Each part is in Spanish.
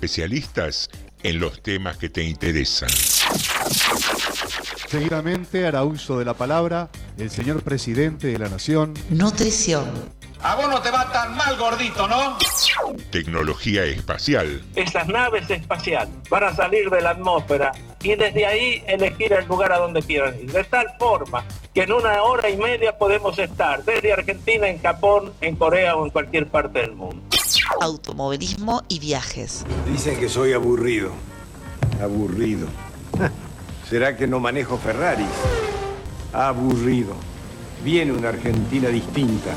especialistas en los temas que te interesan. Seguidamente hará uso de la palabra el señor presidente de la Nación. Nutrición. A vos no te va tan mal, gordito, ¿no? Tecnología espacial. Esas naves espaciales van a salir de la atmósfera y desde ahí elegir el lugar a donde quieran ir. De tal forma que en una hora y media podemos estar desde Argentina, en Japón, en Corea o en cualquier parte del mundo. Automovilismo y viajes. Dicen que soy aburrido. Aburrido. ¿Será que no manejo Ferraris? Aburrido. Viene una Argentina distinta.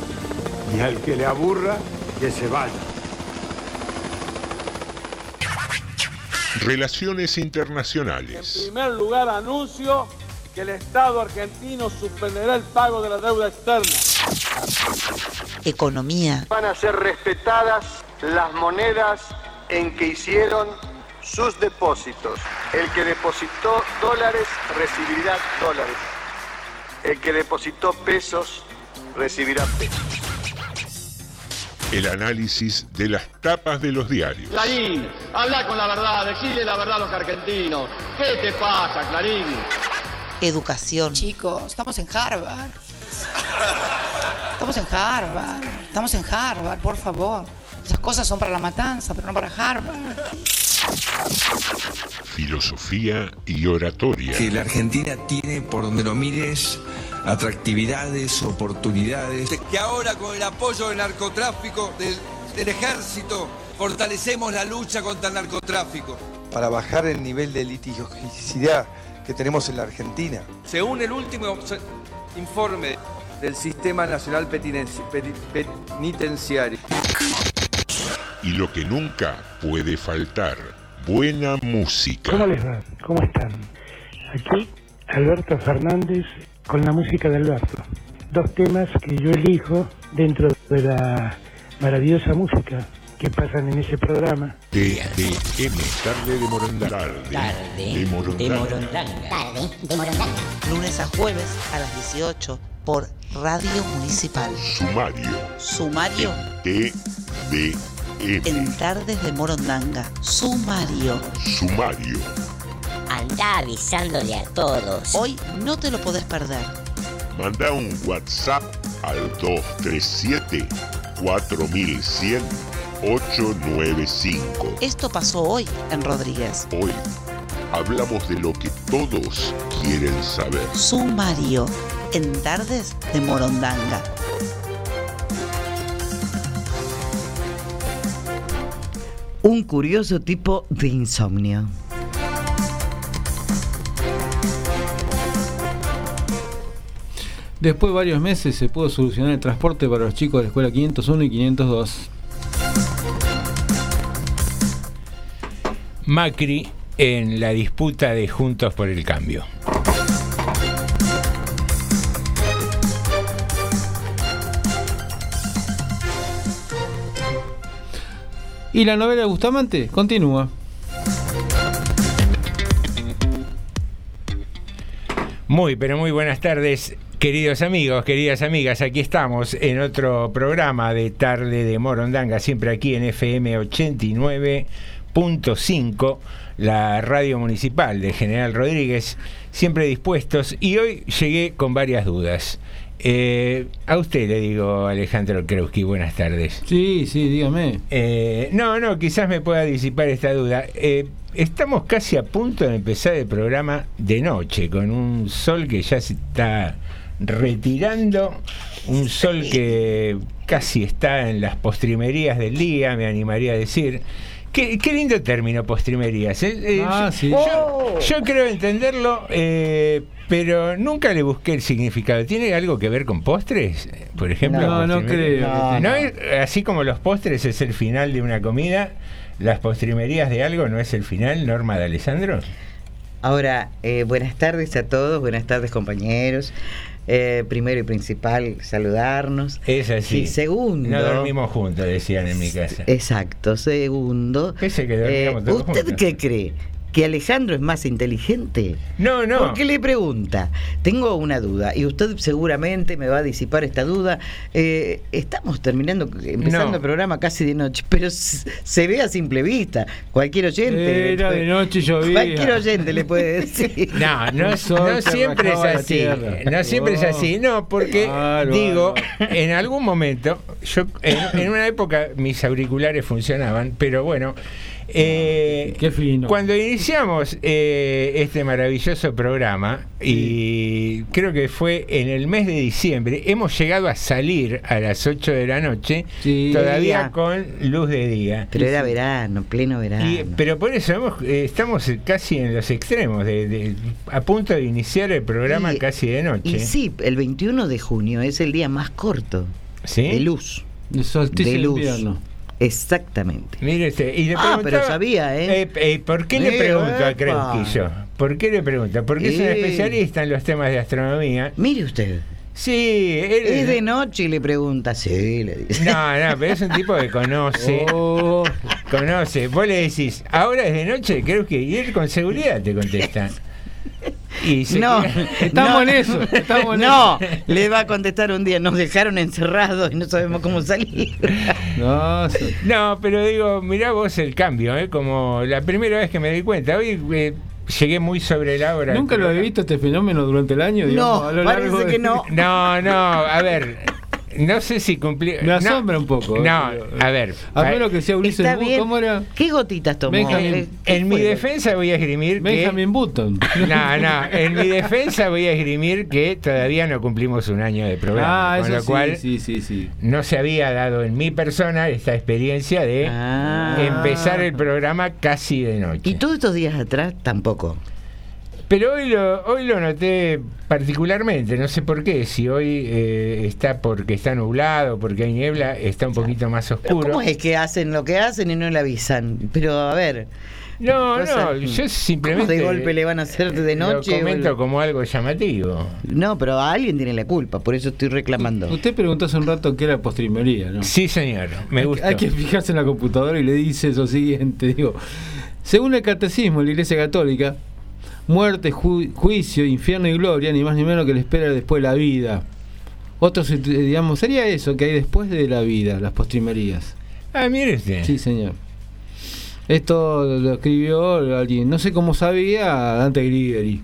Y al que le aburra, que se vaya. Relaciones En internacionales. primer lugar, anuncio que el Estado argentino suspenderá el pago de la deuda externa. Economía. Van a ser respetadas las monedas en que hicieron sus depósitos. El que depositó dólares recibirá dólares. El que depositó pesos recibirá pesos. El análisis de las tapas de los diarios. Clarín, habla con la verdad, decide la verdad a los argentinos. ¿Qué te pasa, Clarín? Educación. Chicos, estamos en Harvard. Estamos en Harvard. Estamos en Harvard, por favor. Esas cosas son para la matanza, pero no para Harvard. Filosofía y oratoria. que la Argentina tiene, por donde lo mires, atractividades, oportunidades. Que ahora con el apoyo del narcotráfico, del, del ejército, fortalecemos la lucha contra el narcotráfico. para bajar el nivel de litigiosidad que tenemos en la Argentina. Según el último informe del Sistema Nacional Penitenciario. Y lo que nunca puede faltar, buena música. ¿Cómo les va? ¿Cómo están? Aquí Alberto Fernández con la música de Alberto. Dos temas que yo elijo dentro de la maravillosa música que pasan en ese programa. TDM, tarde de Morondanga. Tarde de Morondanga. Tarde de Morondanga. Lunes a jueves a las 18 por Radio Municipal. Sumario. Sumario TDM. en Tardes de Morondanga. Sumario. Sumario. Anda avisándole a todos. Hoy no te lo podés perder. Manda un WhatsApp al 237 4100 895. Esto pasó hoy en Rodríguez. Hoy hablamos de lo que todos quieren saber. Sumario en Tardes de Morondanga. Un curioso tipo de insomnio. Después de varios meses se pudo solucionar el transporte para los chicos de la escuela 501 y 502. Macri en la disputa de Juntos por el Cambio. Y la novela de Bustamante continúa. Muy, pero muy buenas tardes, queridos amigos, queridas amigas. Aquí estamos en otro programa de Tarde de Morondanga, siempre aquí en FM 89.5, la radio municipal de General Rodríguez, siempre dispuestos. Y hoy llegué con varias dudas. Eh, a usted le digo, Alejandro Kreuski, buenas tardes. Sí, sí, dígame. Eh, no, no, quizás me pueda disipar esta duda. Eh, estamos casi a punto de empezar el programa de noche, con un sol que ya se está retirando, un sol que casi está en las postrimerías del día, me animaría a decir. Qué, qué lindo término, postrimerías. ¿eh? Eh, Ah, yo, sí. yo- yo creo entenderlo, eh, pero nunca le busqué el significado. ¿Tiene algo que ver con postres? Por ejemplo. No, no creo. No, ¿No no. es- así como los postres es el final de una comida, las postrimerías de algo no es el final, Norma de Alessandro. Ahora, eh, buenas tardes a todos, buenas tardes compañeros. Eh, primero y principal, saludarnos. Es así. Y segundo. No dormimos juntos, decían en mi casa. Exacto, segundo. ¿Qué sé que eh, ¿Usted juntos? qué cree? Que Alejandro es más inteligente? No, no. Porque le pregunta, tengo una duda, y usted seguramente me va a disipar esta duda. Eh, estamos terminando, empezando No. el programa casi de noche, pero se ve a simple vista. Cualquier oyente. Era de noche llovía. Cualquier oyente le puede decir. No, no, no siempre es así. No siempre es así. No, porque digo, en algún momento, yo en, en una época mis auriculares funcionaban, pero bueno. Eh, Qué fino. Cuando iniciamos eh, este maravilloso programa, y creo que fue en el mes de diciembre, hemos llegado a salir a las 8 de la noche, Sí. todavía Día. con luz de día. Pero era verano, pleno verano. Y- pero por eso hemos- eh, estamos casi en los extremos, de, de- a punto de iniciar el programa Y- casi de noche. Y sí, el 21 de junio es el día más corto ¿Sí? de luz. El solsticio de de luz. invierno. Exactamente. Mire usted, y le Ah, pero sabía, ¿eh? eh, ¿Por qué le Eh, pregunto a epa. Creusquillo? ¿Por qué le pregunto? Porque es un Eh. especialista en los temas de astronomía. Mire usted. Sí, él Es de noche y le pregunta, sí, le dice. No, no, pero es un tipo que conoce. Oh, Conoce. Vos le decís, ahora es de noche, creo que. Y él con seguridad te contesta. Y se No, queda- Estamos no, en eso, estamos en no, le va a contestar un día, nos dejaron encerrados y no sabemos cómo salir. no, No, pero digo, mirá vos el cambio, ¿eh? Como la primera vez que me di cuenta. Hoy eh, llegué muy sobre la hora. ¿Nunca lo había visto este fenómeno durante el año? digamos, No, a lo parece largo de- que no. No, no, a ver. No sé si cumplí. Me asombra un poco. No, pero- a ver. A menos que sea Ulises. ¿cómo era? ¿Qué gotitas tomó? Benjamin- Eh, ¿qué En mi defensa voy a esgrimir que. Benjamin Button. No, no, en mi defensa voy a esgrimir que todavía no cumplimos un año de programa. Ah, con eso lo cual sí, sí, sí. no se había dado en mi persona esta experiencia de Ah. empezar el programa casi de noche. Y todos estos días atrás tampoco. Pero hoy lo, hoy lo noté particularmente, no sé por qué, si hoy eh, está porque está nublado, porque hay niebla, está un poquito más Pero oscuro. ¿Cómo es que hacen lo que hacen y no le avisan? Pero a ver. No, no, yo simplemente ¿Cómo de golpe le van a hacer de noche? lo comento o- como algo llamativo. No, pero a alguien tiene la culpa, por eso estoy reclamando. Usted preguntó hace un rato qué era postrimería, ¿no? Sí, señor, me gusta. Hay que fijarse en la computadora y le dice eso siguiente, digo, según el catecismo de la Iglesia Católica, muerte, ju- juicio, infierno y gloria, ni más ni menos que le espera después de la vida. Otros, eh, digamos, sería eso que hay después de la vida, las postrimerías. Ah, mire usted. Sí, señor. Esto lo escribió alguien, no sé cómo sabía, Dante Alighieri.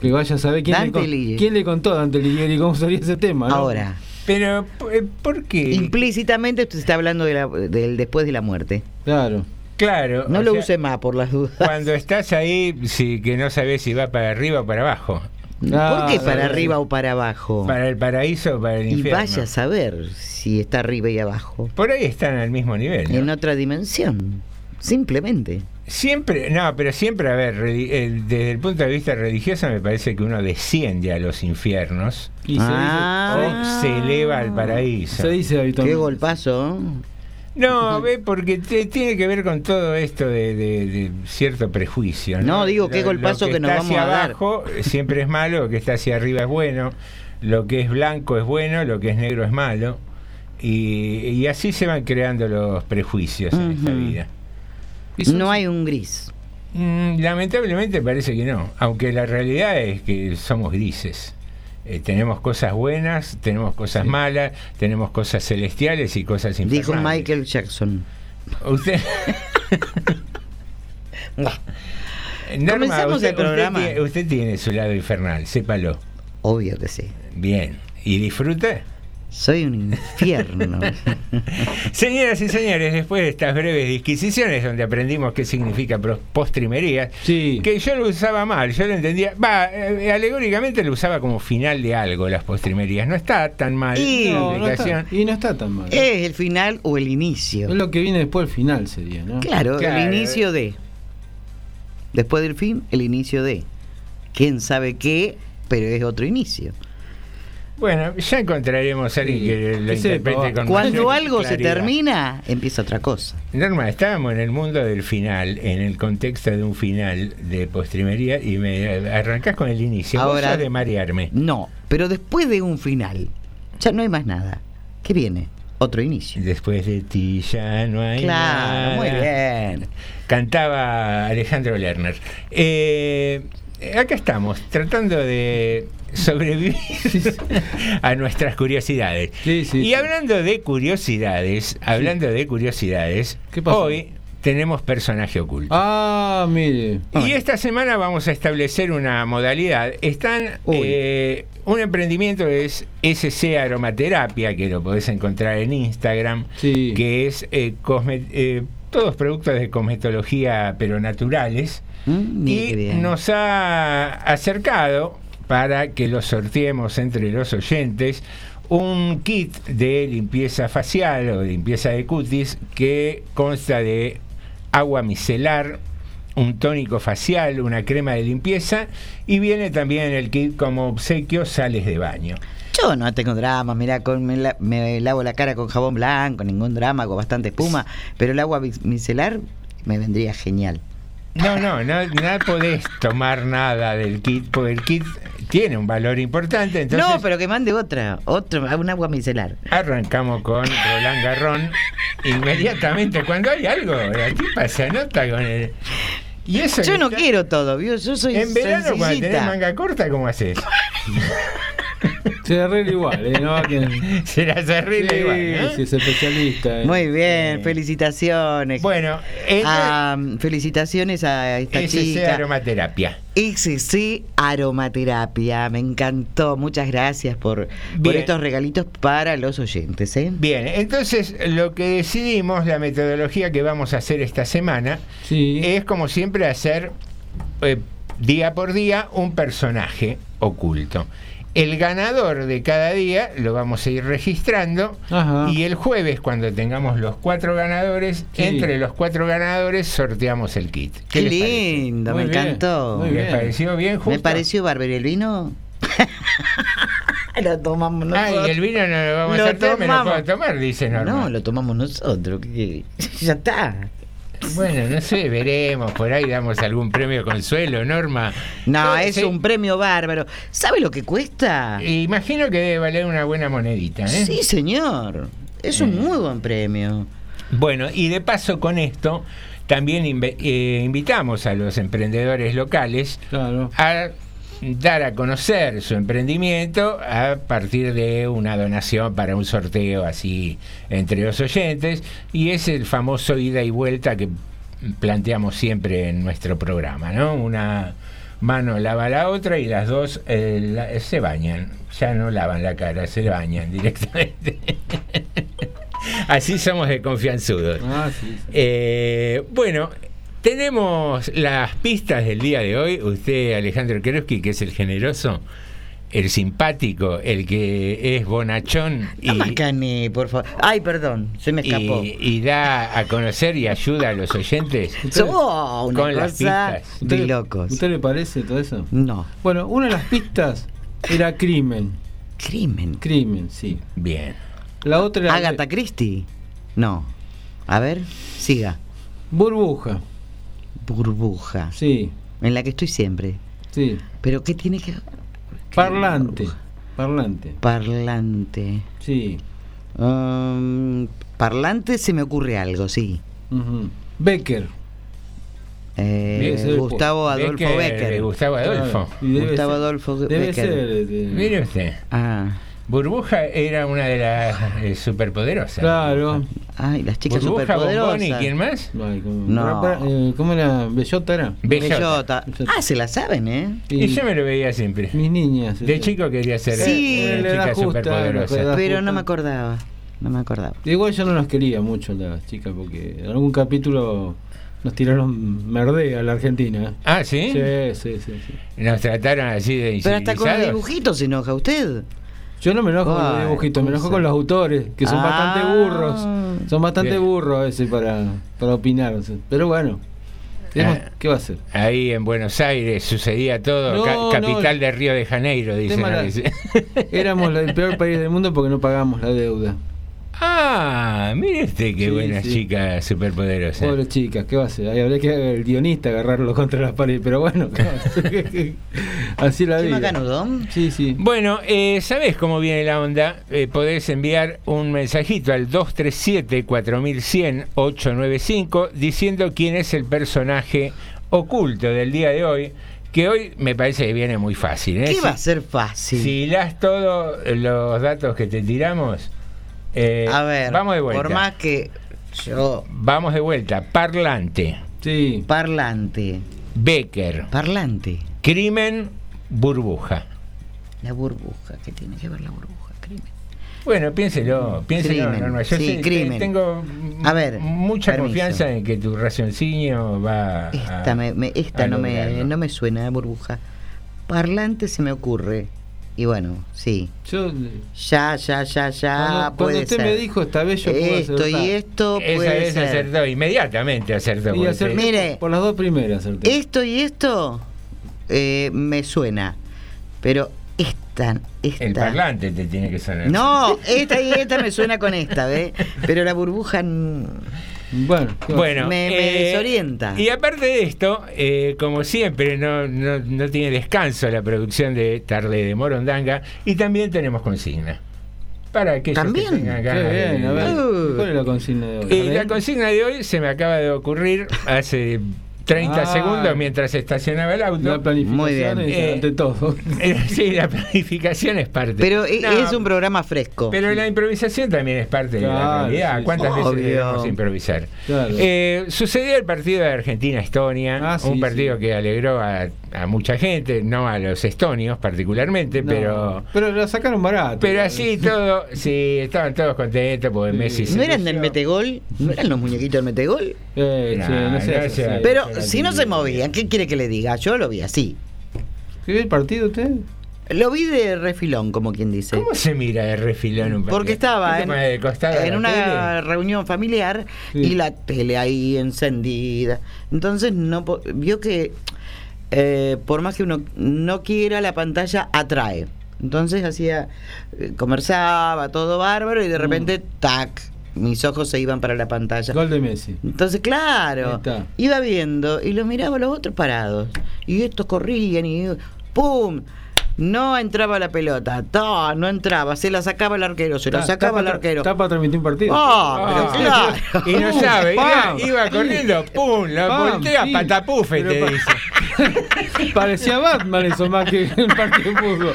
Que vaya a saber quién, le, Dante con- Alighieri. quién le contó a Dante Alighieri cómo salía ese tema. ¿no? Ahora, Pero, eh, ¿por qué? implícitamente usted está hablando de la- del después de la muerte. Claro. Claro. No lo sea, use más por las dudas. Cuando estás ahí, sí, que no sabes si va para arriba o para abajo. ¿Por qué Ah, para arriba o para abajo? Para el paraíso o para el y infierno. vaya a saber si está arriba y abajo. Por ahí están al mismo nivel. ¿no? En otra dimensión. Simplemente. Siempre, no, pero siempre, a ver, el- desde el punto de vista religioso me parece que uno desciende a los infiernos Y se Ah. o se eleva al paraíso. dice, se dice Qué habitualmente. golpazo. No, ve, porque te- tiene que ver con todo esto de, de- de cierto prejuicio. No, No, digo, qué golpazo lo que nos está vamos hacia a dar. abajo siempre es malo, lo que está hacia arriba es bueno, lo que es blanco es bueno, lo que es negro es malo. Y, y así se van creando los prejuicios en esta vida. No hay un gris. Mm, lamentablemente parece que no, aunque la realidad es que somos grises. Eh, tenemos cosas buenas, tenemos cosas malas, tenemos cosas celestiales y cosas infernales. Dijo Michael Jackson. Usted. Norma, Comenzamos usted, el programa. Usted tiene, usted tiene su lado infernal, sépalo. Obvio que sí. Bien. ¿Y disfruta? Soy un infierno. Señoras y señores, después de estas breves disquisiciones donde aprendimos qué significa postrimería, Sí. que yo lo usaba mal, yo lo entendía, va, eh, alegóricamente lo usaba como final de algo las postrimerías, no está tan mal Y- la No, está, y no está tan mal. ¿Es el final o el Es inicio? lo que viene después del final sería, ¿no? Claro, Claro. el inicio de. Después del fin, el inicio de. ¿Quién sabe qué? Pero es otro inicio. Bueno, ya encontraremos a alguien Sí, que lo interprete con Cuando algo se termina, empieza otra cosa. Norma, estábamos en el mundo del final, en el contexto de un final de postrimería y me arrancás con el inicio. Ahora- de marearme. No, pero después de un final, ya no hay más nada. ¿Qué viene? Otro inicio. Después de ti ya no hay Claro, nada. muy bien. cantaba Alejandro Lerner. Eh, acá estamos, tratando de sobrevivir a nuestras curiosidades. y hablando de curiosidades, hablando de curiosidades, hoy tenemos personaje oculto. Ah, mire. Y esta semana vamos a establecer una modalidad. Están eh, un emprendimiento es SC Aromaterapia, que lo podés encontrar en Instagram, que es eh, cosme- eh, todos productos de cosmetología pero naturales. Mm, y nos ha acercado para que lo sorteemos entre los oyentes un kit de limpieza facial o de limpieza de cutis que consta de agua micelar, un tónico facial, una crema de limpieza y viene también el kit como obsequio sales de baño. Yo no tengo drama, mira, con, me, la- me lavo la cara con jabón blanco, ningún drama, con bastante espuma, pero el agua micelar me vendría genial. No, no, no, no podés tomar nada del kit, porque el kit tiene un valor importante, entonces no, pero que mande otra, otro, un agua micelar. arrancamos con Roland Garrón inmediatamente cuando hay algo, la tipa se anota con el... Y eso Yo no está- quiero todo, ¿vio? yo soy En verano cuando sencillita. tenés manga corta, ¿cómo haces? Se arregla igual, ¿eh? No, que... Se las arregla Sí, igual, ¿no? sí, es especialista. ¿eh? Muy bien, felicitaciones. Bueno, Ah, felicitaciones a esta SC chica. aromaterapia. XC Aromaterapia, me encantó. Muchas gracias por, estos regalitos para los oyentes. ¿eh? Bien, entonces lo que decidimos, la metodología que vamos a hacer esta semana, es como siempre hacer eh, día por día un personaje oculto. El ganador de cada día lo vamos a ir registrando y el jueves cuando tengamos los cuatro ganadores, Sí. entre los cuatro ganadores sorteamos el kit. Qué, lindo, Muy me bien, encantó. muy bien. ¿Les pareció bien, Me justo? pareció bárbaro. ¿El vino? lo tomamos nosotros. Ay, el vino no lo vamos Lo a me lo puedo tomar, dice Norma. No, lo tomamos nosotros. ya está. Bueno, no sé, veremos, por ahí damos algún premio consuelo, Norma. No, Eh, es sí, un premio bárbaro. ¿Sabe lo que cuesta? Imagino que debe valer una buena monedita, ¿eh? Sí, señor. Es un muy buen premio. Bueno, y de paso con esto, también eh, invitamos a los emprendedores locales a dar a conocer su emprendimiento a partir de una donación para un sorteo así entre los oyentes y es el famoso ida y vuelta que planteamos siempre en nuestro programa, ¿no? Una mano lava la otra y las dos eh, la- se bañan, ya no lavan la cara, se bañan directamente. Así somos de confianzudos. Ah, sí, sí. Eh, bueno, tenemos las pistas del día de hoy. Usted, Alejandro Keroski, que es el generoso, el simpático, el que es bonachón y, No macané, por favor. Ay, perdón, se me escapó. y, y da a conocer y ayuda a los oyentes Oh, una con las pistas. de locos. ¿Usted le parece todo eso? No. Bueno, una de las pistas era crimen. ¿Crimen? Crimen, sí. Bien. La otra era Agatha Christie. No. A ver, siga. burbuja. Burbuja. Sí, En la que estoy siempre. sí. Pero ¿qué tiene que Parlante. Parlante. Parlante. Sí. Um, parlante se me ocurre algo, sí. Ujú. Becker. Eh, Gustavo Adolfo Becker, Becker. de Gustavo Adolfo. Debe Gustavo ser- Adolfo Debe Becker. ser. eh, Mire usted. Ah, Burbuja era una de las eh, superpoderosas. Claro. Ay, las chicas Burbuja, superpoderosas. Y quién más? Ay, ¿cómo, No. Para- eh, ¿Cómo era? ¿Bellota era? Bellota. Bellota. Ah, se la saben, ¿eh? Y yo me lo veía siempre. Mis niñas. De chico quería ser Sí. una Le da chica justa, superpoderosa. Pero justa. no me acordaba. No me acordaba. Igual yo no las quería mucho las chicas porque en algún capítulo nos tiraron merdea a la Argentina. Ah, ¿sí? Sí, sí, sí. sí. Nos trataron así de Pero hasta con los dibujitos se enoja usted. Yo no me enojo con los dibujitos, me enojo con los autores, que son Ah. bastante burros. Son bastante Bien. burros a veces para, para opinar. o sea. Pero bueno, Ah. ¿qué va a hacer? Ahí en Buenos Aires sucedía todo, No, ca- no. capital de Río de Janeiro, dicen. La-. Éramos el peor país del mundo porque no pagamos la deuda. Ah, mire usted qué Sí, buena sí. chica superpoderosa. Pobres chicas, ¿qué va a hacer? Ahí habría que el guionista agarrarlo contra la pared, pero bueno. ¿qué va a hacer? Así la ¿Qué vida. macanudón? Sí, sí. Bueno, eh, ¿sabés cómo viene la onda? Eh, podés enviar un mensajito al 237-4100-895 diciendo quién es el personaje oculto del día de hoy, que hoy me parece que viene muy fácil. ¿eh? ¿Qué va a ser fácil? Si das todos los datos que te tiramos, eh, a ver, vamos de vuelta. por más que yo... Vamos de vuelta. Parlante. Sí. Parlante. Becker. Parlante. Crimen, burbuja. La burbuja, ¿qué tiene que ver la burbuja? Crimen. Bueno, piénselo, piénselo, Crimen, Norma. Yo sí, sé- te- crimen. tengo A ver, mucha permiso. confianza en que tu raciocinio va Esta, a, me, me- esta a no, me, no me suena burbuja. Parlante se me ocurre. Y bueno, sí. Yo, Ya, ya, ya, ya. cuando, usted ser. me dijo esta vez yo puedo Esto acertar. y esto Esa puede vez ser. acertó, inmediatamente acertó. Y Mire. por las dos primeras acerté. Esto y esto eh, me suena. Pero esta, esta. El parlante te tiene que sonar. No, esta y esta me suena con esta, ¿ves? Pero la burbuja. Bueno. Bueno, Me- me eh, desorienta. Y aparte de esto, eh, como siempre, no, no, no tiene descanso la producción de Tarde de Morondanga y también tenemos consigna. Para aquellos ¿También? que tengan Qué ganas de- bien, a ver. Uh. ¿Cuál es la consigna de hoy? Eh, la consigna de hoy se me acaba de ocurrir hace 30 Ah. segundos mientras estacionaba el auto. La planificación Muy bien. es Eh, ante todo. Eh, sí, la planificación es parte. Pero e- No, es un programa fresco. Pero la improvisación también es parte de la realidad. sí, ¿Cuántas sí. veces Obvio. debemos improvisar? Claro. Eh, sucedió el partido de Argentina-Estonia, Ah, sí, un partido sí. que alegró a, a mucha gente, no a los estonios particularmente, No, pero pero la sacaron barato. pero así todo, sí, estaban todos contentos porque Sí. Messi se ¿No eran del lució. metegol? ¿No eran los muñequitos del metegol? Eh, no sé, no sé. Pero si no se movían, ¿qué quiere que le diga? Yo lo vi así. ¿Qué ve el partido usted? Lo vi de refilón, como quien dice. ¿Cómo se mira de refilón un partido? Porque estaba ¿Qué te en, en una tele? reunión familiar Sí. y la tele ahí encendida. Entonces no vio que eh, por más que uno no quiera, la pantalla atrae. Entonces hacía, eh, conversaba, todo bárbaro Mm. y de repente, tac, mis ojos se iban para la pantalla. Gol de Messi. Entonces, claro, iba viendo y los miraba a los otros parados. Y estos corrían y ¡pum! No entraba la pelota, ¡Ta! no entraba, se la sacaba el arquero, se la sacaba el arquero. Está para transmitir un partido. Ah, pero Ah, claro. Y no sabe, iba, iba corriendo, pum, lo Pam, voltea, sí. patapufe, Pero te pa- dice. Parecía Batman eso más que el partido de fútbol.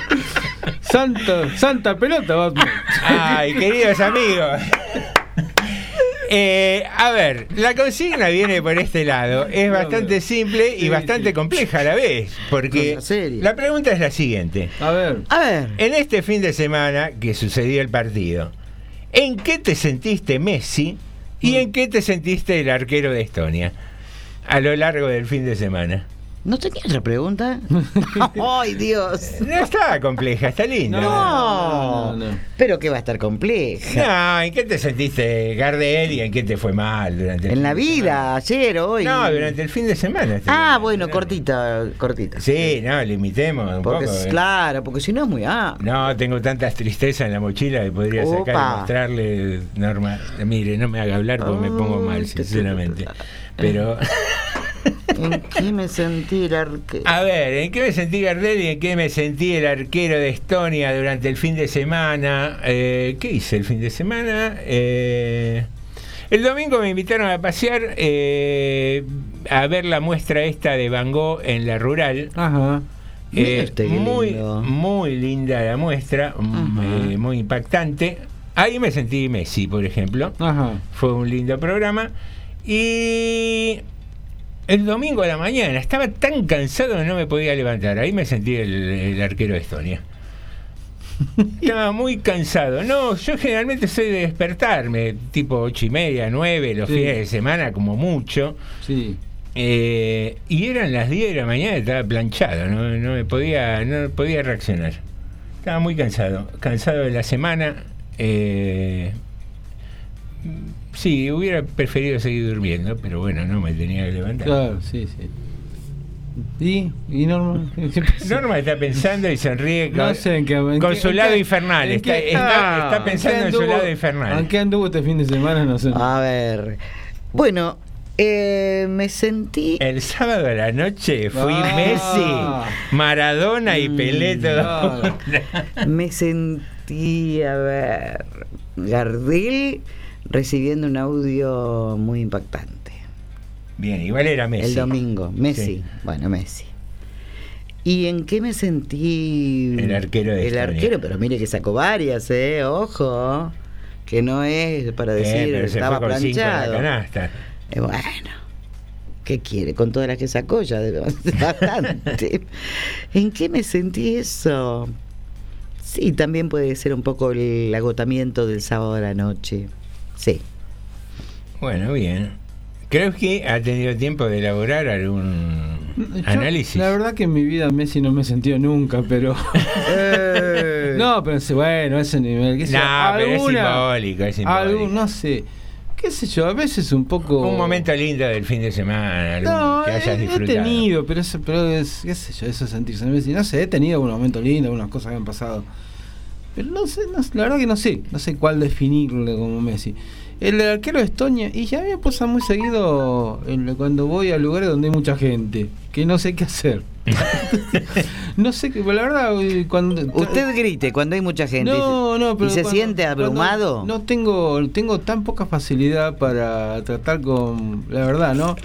Santa, santa pelota, Batman. Ay, queridos amigos. Eh, a ver, la consigna viene por este lado. Es bastante simple y Sí, bastante sí. compleja a la vez. Porque la pregunta es la siguiente. A ver. A ver, En este fin de semana que sucedió el partido, ¿en qué te sentiste Messi y en qué te sentiste el arquero de Estonia? A lo largo del fin de semana. ¿No tenía otra pregunta? ¡Ay, Dios! No está compleja, está linda. No, no, no. pero que va a estar compleja. No, ¿en qué te sentiste Gardel y en qué te fue mal durante el En fin la de vida, ayer, hoy. No, durante el fin de semana. Ah, bueno, cortita, cortita. Sí, no, limitemos un Porque poco. es eh. claro, porque si no es muy ah. No, tengo tantas tristezas en la mochila que podría sacar y mostrarle, Norma. Mire, no me haga hablar porque me pongo mal, te- sinceramente. Pero, ¿En qué me sentí el arquero? a ver, ¿en qué me sentí Gardel y en qué me sentí el arquero de Estonia durante el fin de semana? Eh, ¿Qué hice el fin de semana? Eh, el domingo me invitaron a pasear eh, a ver la muestra esta de Van Gogh en la rural. Ajá. Muy, muy linda la muestra, muy impactante. Ahí me sentí Messi, por ejemplo. Ajá. Fue un lindo programa. Y el domingo a la mañana estaba tan cansado que no me podía levantar. Ahí me sentí el, el arquero de Estonia. Estaba muy cansado. No, yo generalmente soy de despertarme, tipo ocho y media, nueve, los Sí. fines de semana, como mucho. Sí. Eh, y eran las 10 de la mañana, estaba planchado, no, no me podía, no podía reaccionar. Estaba muy cansado, cansado de la semana. eh, sí, hubiera preferido seguir durmiendo, pero bueno, no me tenía que levantar. Claro, sí, sí. ¿Y? ¿Y Norma? Norma está pensando y sonríe con, No sé en qué. en con qué- su en lado qué- infernal. en Está, qué- está- Ah, está pensando en su lado infernal. ¿En qué anduvo este fin de semana? No sé. A ver. Bueno, Eh, me sentí. El sábado a la noche fui Ah. Messi, Maradona y Pelé todo. Me sentí, a ver, Gardel recibiendo un audio muy impactante. Bien, igual era Messi. El domingo, Messi. Sí. Bueno, Messi. ¿Y en qué me sentí? El arquero de El Estonia. arquero, pero mire que sacó varias, ¿eh? Ojo. Que no es para Eh, decir se estaba planchado. Eh, bueno, ¿qué quiere? Con todas las que sacó ya bastante. ¿En qué me sentí eso? Sí, también puede ser un poco el agotamiento del sábado a la noche. Sí. Bueno, bien. Creo que ha tenido tiempo de elaborar algún Yo, análisis. La verdad que en mi vida Messi no me he sentido nunca, pero. no, pero bueno, ese nivel. qué sé yo, No, pero es simbólico, es simbólico. algún- no sé. ¿Qué sé yo? A veces un poco. Un momento lindo del fin de semana, algún No, que hayas he, he disfrutado. tenido, pero, eso, pero es, qué sé yo, eso es sentirse Messi. No sé, he tenido algún momento lindo, algunas cosas que han pasado. Pero no sé, no- la verdad que no sé, no sé cuál definirle como Messi. El arquero de Estonia, y ya me pasa muy seguido en- cuando voy a lugares donde hay mucha gente, que no sé qué hacer. no sé qué, la verdad, eh, cuando... Usted grite cuando hay mucha gente. No, no, pero ¿Y se cuando- siente abrumado? No tengo, tengo tan poca facilidad para tratar con, la verdad, ¿no?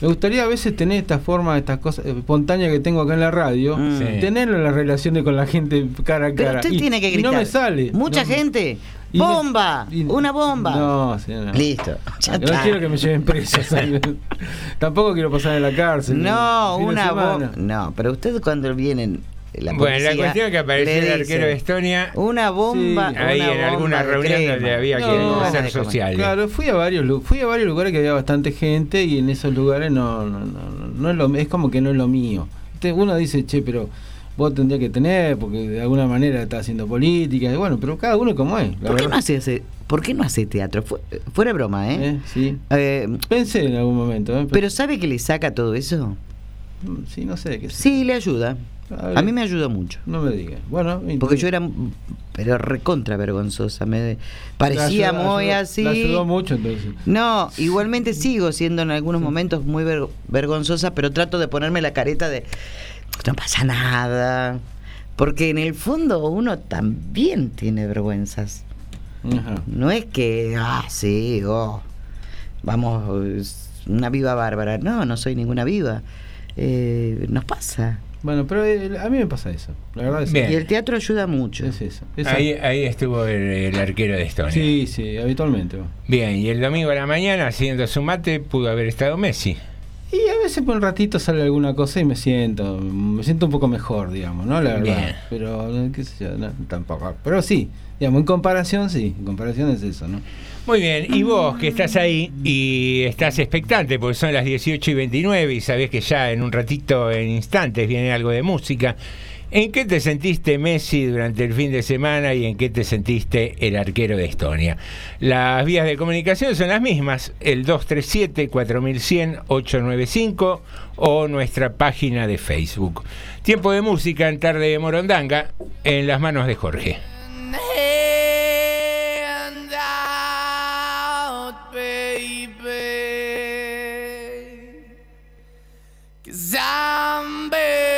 Me gustaría a veces tener esta forma, estas cosas espontáneas que tengo acá en la radio, Mm. Sí. tenerlo en las relaciones con la gente cara a Pero cara. usted Y- tiene que y gritar. no me sale. Mucha No- gente. y me- ¡Bomba! y- ¡Una bomba! No, no. Listo. Ya no está. quiero que me lleven preso. Tampoco quiero pasar en la cárcel. No, una bomba. No, pero usted cuando vienen. La Bueno, la cuestión es que apareció el arquero de Estonia Una bomba. Sí, ahí una en alguna reunión donde había que hacer sociales. Claro, fui a varios fui a varios lugares que había bastante gente y en esos lugares no no, no, no, no es lo es como que no es lo mío. Uno dice, "Che, pero vos tendrías que tener porque de alguna manera está haciendo política." Y bueno, pero cada uno como es. ¿Por qué, no hace, hace- ¿Por qué no hace teatro? Fu- fuera broma, ¿eh? Eh, sí. Eh, Pensé en algún momento, ¿eh? pero ¿sabe que le saca todo eso? Mm, sí, no sé qué sé. Sí, le ayuda. A mí me ayudó mucho. No me digas. Bueno, Porque yo era, pero recontra vergonzosa. Me parecía ayudó- muy ayudó- así. la ayudó mucho entonces. No, igualmente sigo siendo en algunos momentos muy ver- vergonzosa, pero trato de ponerme la careta de no pasa nada. Porque en el fondo uno también tiene vergüenzas. Ajá. No es que, ah, sí, oh, vamos, una viva bárbara. No, no soy ninguna viva. Eh, nos pasa. Bueno, pero eh, a mí me pasa eso. La verdad es. Y el teatro ayuda mucho. Es eso. es Ahí, ahí estuvo el, el arquero de Estonia. Sí, sí, habitualmente. Bien, y el domingo a la mañana, haciendo su mate, pudo haber estado Messi. Y a veces por un ratito sale alguna cosa y me siento, me siento un poco mejor, digamos, ¿no? La verdad. Bien. Pero, eh, qué sé yo, no, tampoco. Pero sí, digamos, en comparación, sí, en comparación es eso, ¿no? Muy bien, y vos que estás ahí y estás expectante porque son las 18 y 29 y sabés que ya en un ratito, en instantes, viene algo de música. ¿En qué te sentiste Messi durante el fin de semana y en qué te sentiste el arquero de Estonia? Las vías de comunicación son las mismas, el 237-4100-895 o nuestra página de Facebook. Tiempo de música en tarde de Morondanga en las manos de Jorge. Begging.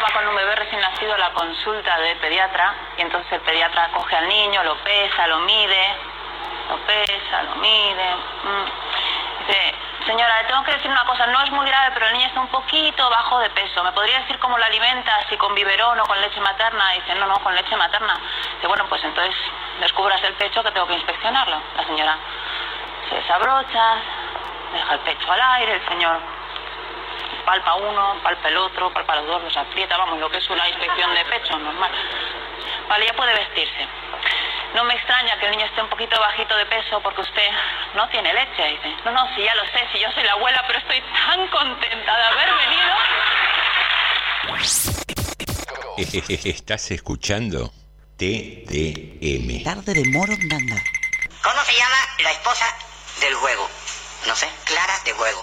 Va con un bebé recién nacido a la consulta del pediatra y entonces el pediatra coge al niño, lo pesa, lo mide, lo pesa, lo mide. mm. Dice, señora, le tengo que decir una cosa, no es muy grave, pero el niño está un poquito bajo de peso. ¿Me podría decir cómo lo alimenta, si con biberón o con leche materna? dice, no, no, con leche materna. Dice, bueno, pues entonces descubras el pecho que tengo que inspeccionarlo. La señora se desabrocha, deja el pecho al aire, el señor palpa uno, palpa el otro, palpa los dos, los aprieta, vamos, lo que es una inspección de pecho normal. Vale, ya puede vestirse. No me extraña que el niño esté un poquito bajito de peso porque usted no tiene leche, dice. No, no, sí, ya lo sé, si yo soy la abuela, pero estoy tan contenta de haber venido. Estás escuchando TDM. Tarde de Morondanga. ¿Cómo se llama la esposa del juego? No sé, Clara de juego.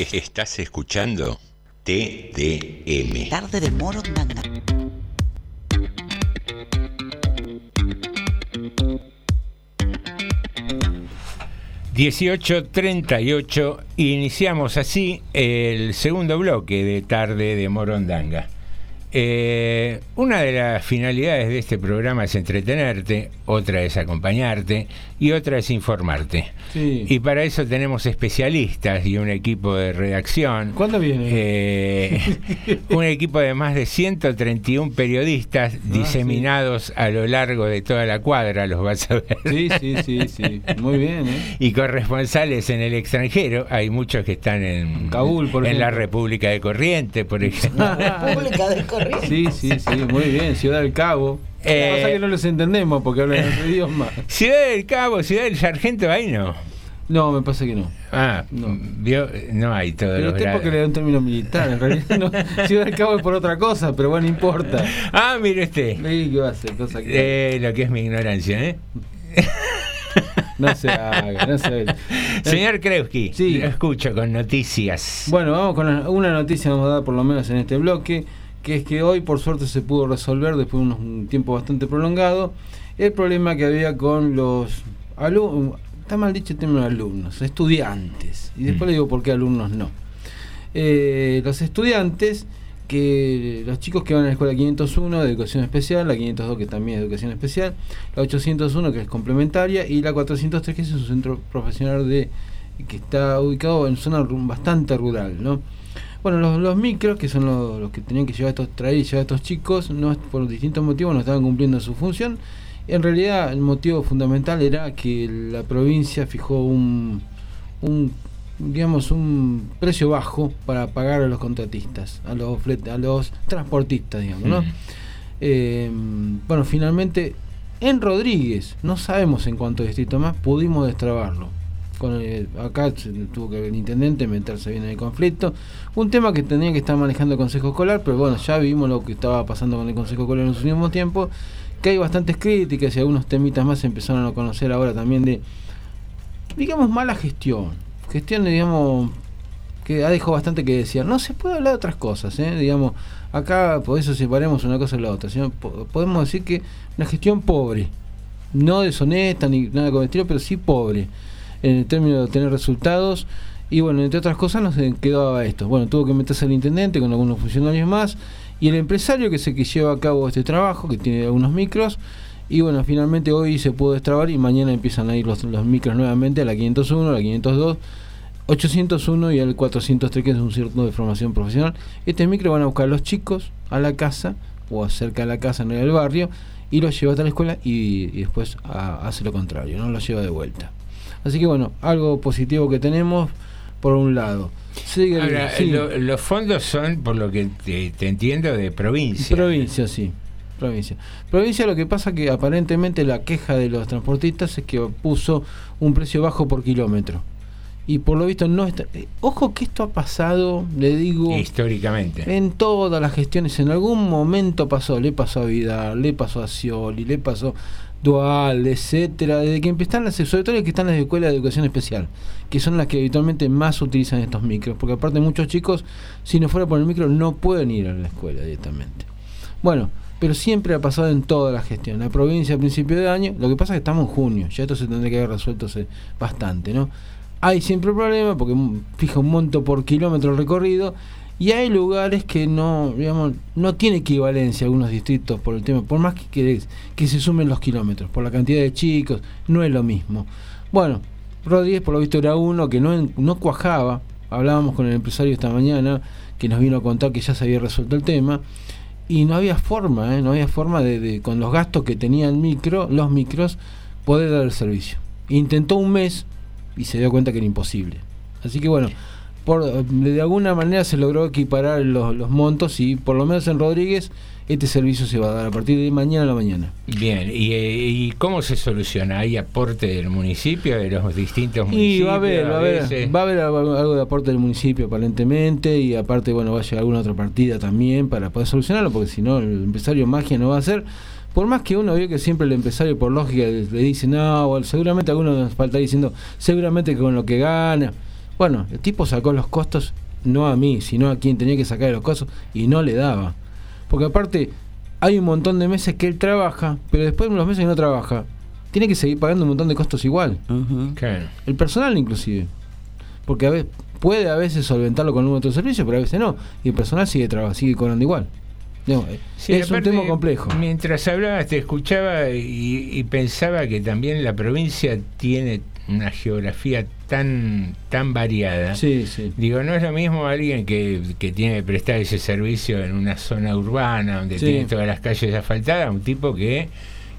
Estás escuchando TDM. Tarde de Morondanga. ...18.38... iniciamos así el segundo bloque de Tarde de Morondanga. Eh, una de las finalidades de este programa es entretenerte, otra es acompañarte y otra es informarte. Sí. Y para eso tenemos especialistas y un equipo de redacción. ¿Cuándo viene? Eh, un equipo de más de 131 periodistas Ah, diseminados a lo largo de toda la cuadra, los vas a ver. Sí, sí, sí, sí. Muy bien, ¿eh? Y corresponsales en el extranjero, hay muchos que están en Kabul, por en la. República de Corrientes, por ejemplo. República del Corrientes. Sí, sí, sí, muy bien. Ciudad del Cabo. Eh, Pasa que no los entendemos porque hablan otro idioma. Ciudad del Cabo, Ciudad del Sargento, ahí no. No, me pasa que no. Ah, vio, no hay todos Pero usted porque le da un término militar, en realidad no. Ciudad del Cabo es por otra cosa, pero bueno, no importa. Ah, mire usted. Sí, ¿qué va a hacer? Cosa que... Eh, lo que es mi ignorancia, ¿eh? No se haga, no se haga. Señor Krewski, Sí. lo escucho con noticias. Bueno, vamos con una noticia, vamos a dar por lo menos en este bloque, que es que hoy por suerte se pudo resolver después de un tiempo bastante prolongado el problema que había con los alumnos, está mal dicho el término alumnos, estudiantes, y después le digo por qué alumnos no. Eh, los estudiantes, que los chicos que van a la escuela 501 de educación especial, la 502 que también es educación especial, la 801 que es complementaria y la 403 que es un centro profesional de que está ubicado en zona bastante rural, ¿no? Bueno, los, los micros, que son los, los que tenían que llevar estos, traer y llevar a estos chicos, no, por distintos motivos no estaban cumpliendo su función. En realidad, el motivo fundamental era que la provincia fijó un, un digamos, un precio bajo para pagar a los contratistas, a los, a los transportistas, digamos, ¿no? Eh, bueno, finalmente, en Rodríguez, no sabemos en cuántos distritos más, pudimos destrabarlo. Con el- acá tuvo que el intendente meterse bien en el conflicto. Un tema que tenía que estar manejando el Consejo Escolar, pero bueno, ya vimos lo que estaba pasando con el Consejo Escolar en los últimos tiempos, que hay bastantes críticas y algunos temitas más se empezaron a conocer ahora también de, digamos, mala gestión. Gestión, digamos, que ha dejado bastante que decir. No se puede hablar de otras cosas, ¿eh? digamos, acá por eso separemos una cosa de la otra. sino po- podemos decir que una gestión pobre, no deshonesta ni nada con el estilo, pero sí pobre, en el término de obtener resultados. Y bueno, entre otras cosas nos quedaba esto. Bueno, tuvo que meterse el intendente con algunos funcionarios más y el empresario que se que lleva a cabo este trabajo, que tiene algunos micros. Y bueno, finalmente hoy se pudo destrabar y mañana empiezan a ir los, los micros nuevamente a la 501, a la 502, 801 y al 403, que es un cierto de formación profesional. Este micro van a buscar a los chicos a la casa o cerca de la casa en el barrio y los lleva hasta la escuela y, después hace lo contrario, no los lleva de vuelta. Así que bueno, algo positivo que tenemos por un lado. Sigue Ahora, lo- los fondos son, por lo que te, te entiendo, de provincia. Provincia, sí. Provincia. Provincia lo que pasa que aparentemente la queja de los transportistas es que puso un precio bajo por kilómetro. Y por lo visto no está... eh, ojo que esto ha pasado, le digo... Históricamente. En todas las gestiones, en algún momento pasó, le pasó a Vidal, le pasó a Scioli, le pasó Dual, etcétera, desde que empezaron las, sobre que están las escuelas de educación especial, que son las que habitualmente más utilizan estos micros, porque aparte muchos chicos, si no fuera por el micro, no pueden ir a la escuela directamente. Bueno, pero siempre ha pasado en toda la gestión. La provincia a principio de año, lo que pasa es que estamos en junio, ya esto se tendría que haber resuelto bastante, ¿no? Hay siempre problema porque fija un monto por kilómetro recorrido y hay lugares que no, digamos, no tiene equivalencia algunos distritos por el tema, por más que, que, que se sumen los kilómetros, por la cantidad de chicos, no es lo mismo. Bueno, Rodríguez por lo visto era uno que no, no cuajaba, hablábamos con el empresario esta mañana que nos vino a contar que ya se había resuelto el tema y no había forma, ¿eh? no había forma de, de, con los gastos que tenía el micro, los micros, poder dar el servicio. Intentó un mes y se dio cuenta que era imposible. Así que bueno, por, de alguna manera se logró equiparar los, los montos y por lo menos en Rodríguez este servicio se va a dar a partir de mañana a la mañana. Bien, ¿y, eh, y cómo se soluciona? ¿Hay aporte del municipio, de los distintos Y municipios? va a haber, va a haber, va a haber algo de aporte del municipio aparentemente y aparte bueno va a llegar alguna otra partida también para poder solucionarlo porque si no el empresario magia no va a hacer. Por más que uno ve que siempre el empresario por lógica le dice no, seguramente algunos nos falta diciendo seguramente con lo que gana. Bueno, el tipo sacó los costos no a mí, sino a quien tenía que sacar los costos y no le daba. Porque aparte, hay un montón de meses que él trabaja, pero después de los meses que no trabaja, tiene que seguir pagando un montón de costos igual. Claro. El personal inclusive. Porque a veces, puede a veces solventarlo con un otro servicio, pero a veces no. Y el personal sigue sigue cobrando igual. Digamos, Sí, es un tema complejo. Mientras hablabas, te escuchaba y, y pensaba que también la provincia tiene una geografía tan tan variada. Sí, sí. Digo, no es lo mismo alguien que, que tiene que prestar ese servicio en una zona urbana donde Sí. tiene todas las calles asfaltadas, un tipo que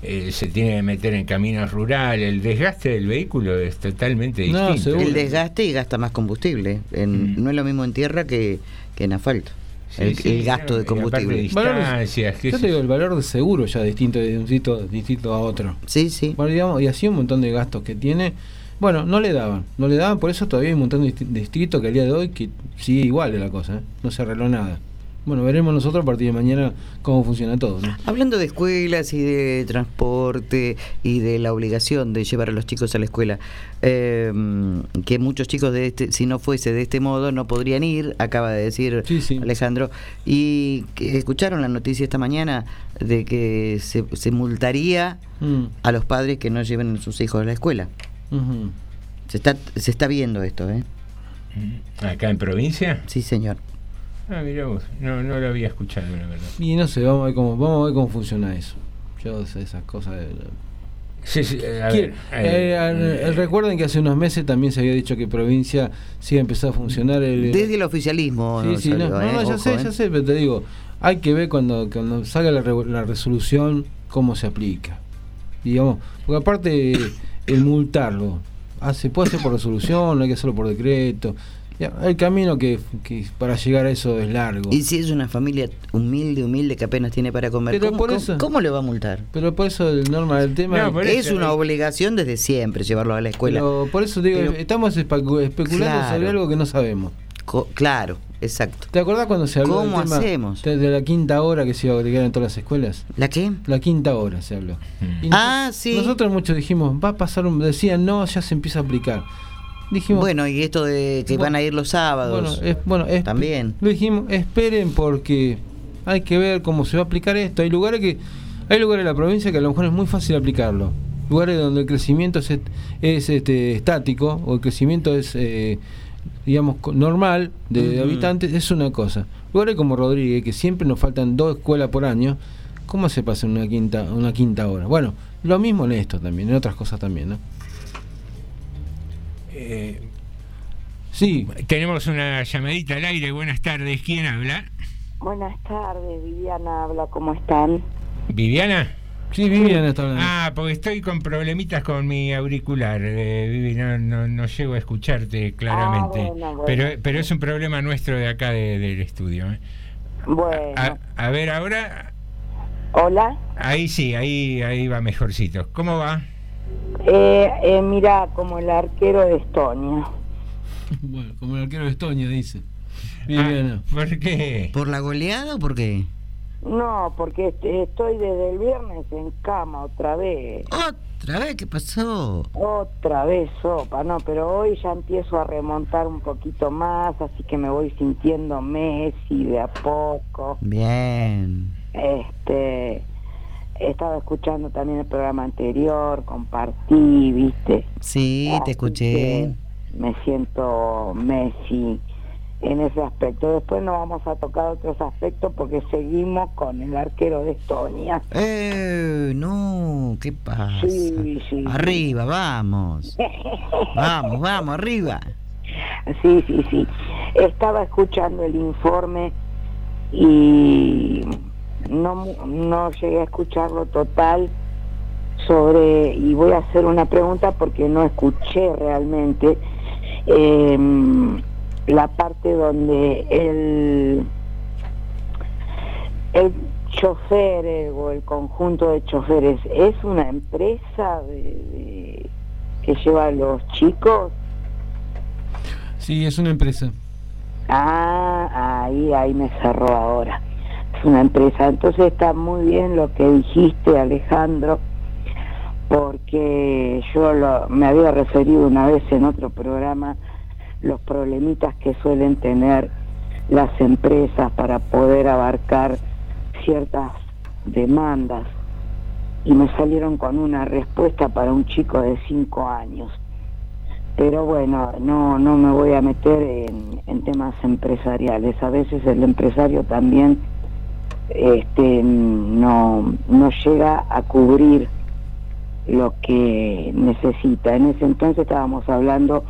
eh, se tiene que meter en caminos rurales. El desgaste del vehículo es totalmente distinto. El desgaste y gasta más combustible. En- No es lo mismo en tierra que, que en asfalto. Sí, el, sí, el gasto de combustible. Qué Yo te digo, el valor de seguro ya distinto de un sitio distinto a otro. Sí, sí. Bueno, digamos, y así un montón de gastos que tiene. Bueno, no le daban, no le daban, por eso todavía hay un montón de distritos que al día de hoy que sigue igual de la cosa, ¿eh? no se arregló nada. Bueno, veremos nosotros a partir de mañana cómo funciona todo. ¿no? Hablando de escuelas y de transporte y de la obligación de llevar a los chicos a la escuela, eh, que muchos chicos de este, si no fuese de este modo, no podrían ir, acaba de decir Alejandro, y que escucharon la noticia esta mañana de que se, se multaría Mm. a los padres que no lleven a sus hijos a la escuela. Se está, se está viendo esto, ¿eh? ¿Acá en provincia? Sí, señor. Ah, mira vos, no, no lo había escuchado, la verdad. Y no sé, vamos a ver cómo, vamos a ver cómo funciona eso. Yo sé esas cosas. de- Sí, sí, eh, a Quiere- ver, eh, eh, eh, recuerden que hace unos meses también se había dicho que provincia sí iba a funcionar el, Desde el oficialismo. Sí, sí, no, salió, no, ¿eh? no, ya Ojo, sé, ¿eh? ya sé, pero te digo, hay que ver cuando, cuando salga la, re- la resolución cómo se aplica. Digamos, porque aparte el multarlo, ah, se puede hacer por resolución, no hay que hacerlo por decreto. El camino que, que para llegar a eso es largo. Y si es una familia humilde, humilde que apenas tiene para comer, Pero ¿cómo, por cómo- eso- cómo le va a multar? Pero por eso el norma del tema es una obligación desde siempre llevarlo a la escuela. Pero por eso digo, Pero- estamos especu- especulando Claro. sobre algo que no sabemos. Co- claro, exacto. ¿Te acordás cuando se habló ¿Cómo del tema hacemos? de de la quinta hora que se iba a agregar en todas las escuelas? ¿La qué? La quinta hora se habló. Y Ah, noso- sí. Nosotros muchos dijimos, va a pasar un... Decían, no, ya se empieza a aplicar. Dijimos, Bueno, y esto de que van a ir los sábados. bueno, es, bueno es- También. Lo dijimos, esperen porque hay que ver cómo se va a aplicar esto. Hay lugares que hay lugares en la provincia que a lo mejor es muy fácil aplicarlo. Lugares donde el crecimiento es, est- es, este, estático o el crecimiento es, eh, digamos, normal de, de habitantes, es una cosa. Lugares como Rodríguez, que siempre nos faltan dos escuelas por año, ¿cómo se pasa una quinta, una quinta hora? Bueno, lo mismo en esto también, en otras cosas también, ¿no? Eh, sí. Tenemos una llamadita al aire. Buenas tardes. ¿Quién habla? Buenas tardes, Viviana habla, ¿cómo están? ¿Viviana? Sí, Viviana está hablando. Ah, porque estoy con problemitas con mi auricular, eh, Vivi, no, no, no llego a escucharte claramente. Ah, bueno, bueno. Pero, pero es un problema nuestro de acá de- del estudio. ¿eh? Bueno, A, a ver, ahora, hola. ahí sí, ahí, ahí va mejorcito. ¿Cómo va? Eh, eh, mira, como el arquero de Estonia. Bueno, como el arquero de Estonia dice. Ah, ¿Por qué? ¿Por la goleada o por qué? No, porque est- estoy desde el viernes en cama otra vez. ¿Otra vez? ¿Qué pasó? Otra vez sopa, no, pero hoy ya empiezo a remontar un poquito más, así que me voy sintiendo Messi de a poco. Bien. Este, estaba escuchando también el programa anterior, compartí, viste. Sí, te escuché. Me siento Messi en ese aspecto. Después no vamos a tocar otros aspectos porque seguimos con el arquero de Estonia. Eh, no, ¿qué pasa? Sí, sí. Arriba, vamos. Vamos, vamos, arriba. Sí, sí, sí. Estaba escuchando el informe y no, no llegué a escucharlo total sobre, y voy a hacer una pregunta porque no escuché realmente em, la parte donde el, el chofer eh, o el conjunto de choferes es una empresa de- de- que lleva a los chicos Sí, es una empresa. Ah, ahí, ahí me cerró ahora. Una empresa. Entonces está muy bien lo que dijiste, Alejandro, porque yo lo- me había referido una vez en otro programa los problemitas que suelen tener las empresas para poder abarcar ciertas demandas y me salieron con una respuesta para un chico de 5 años. Pero bueno, no, no me voy a meter en temas empresariales. A veces el empresario también este, no, no llega a cubrir lo que necesita. En ese entonces estábamos hablando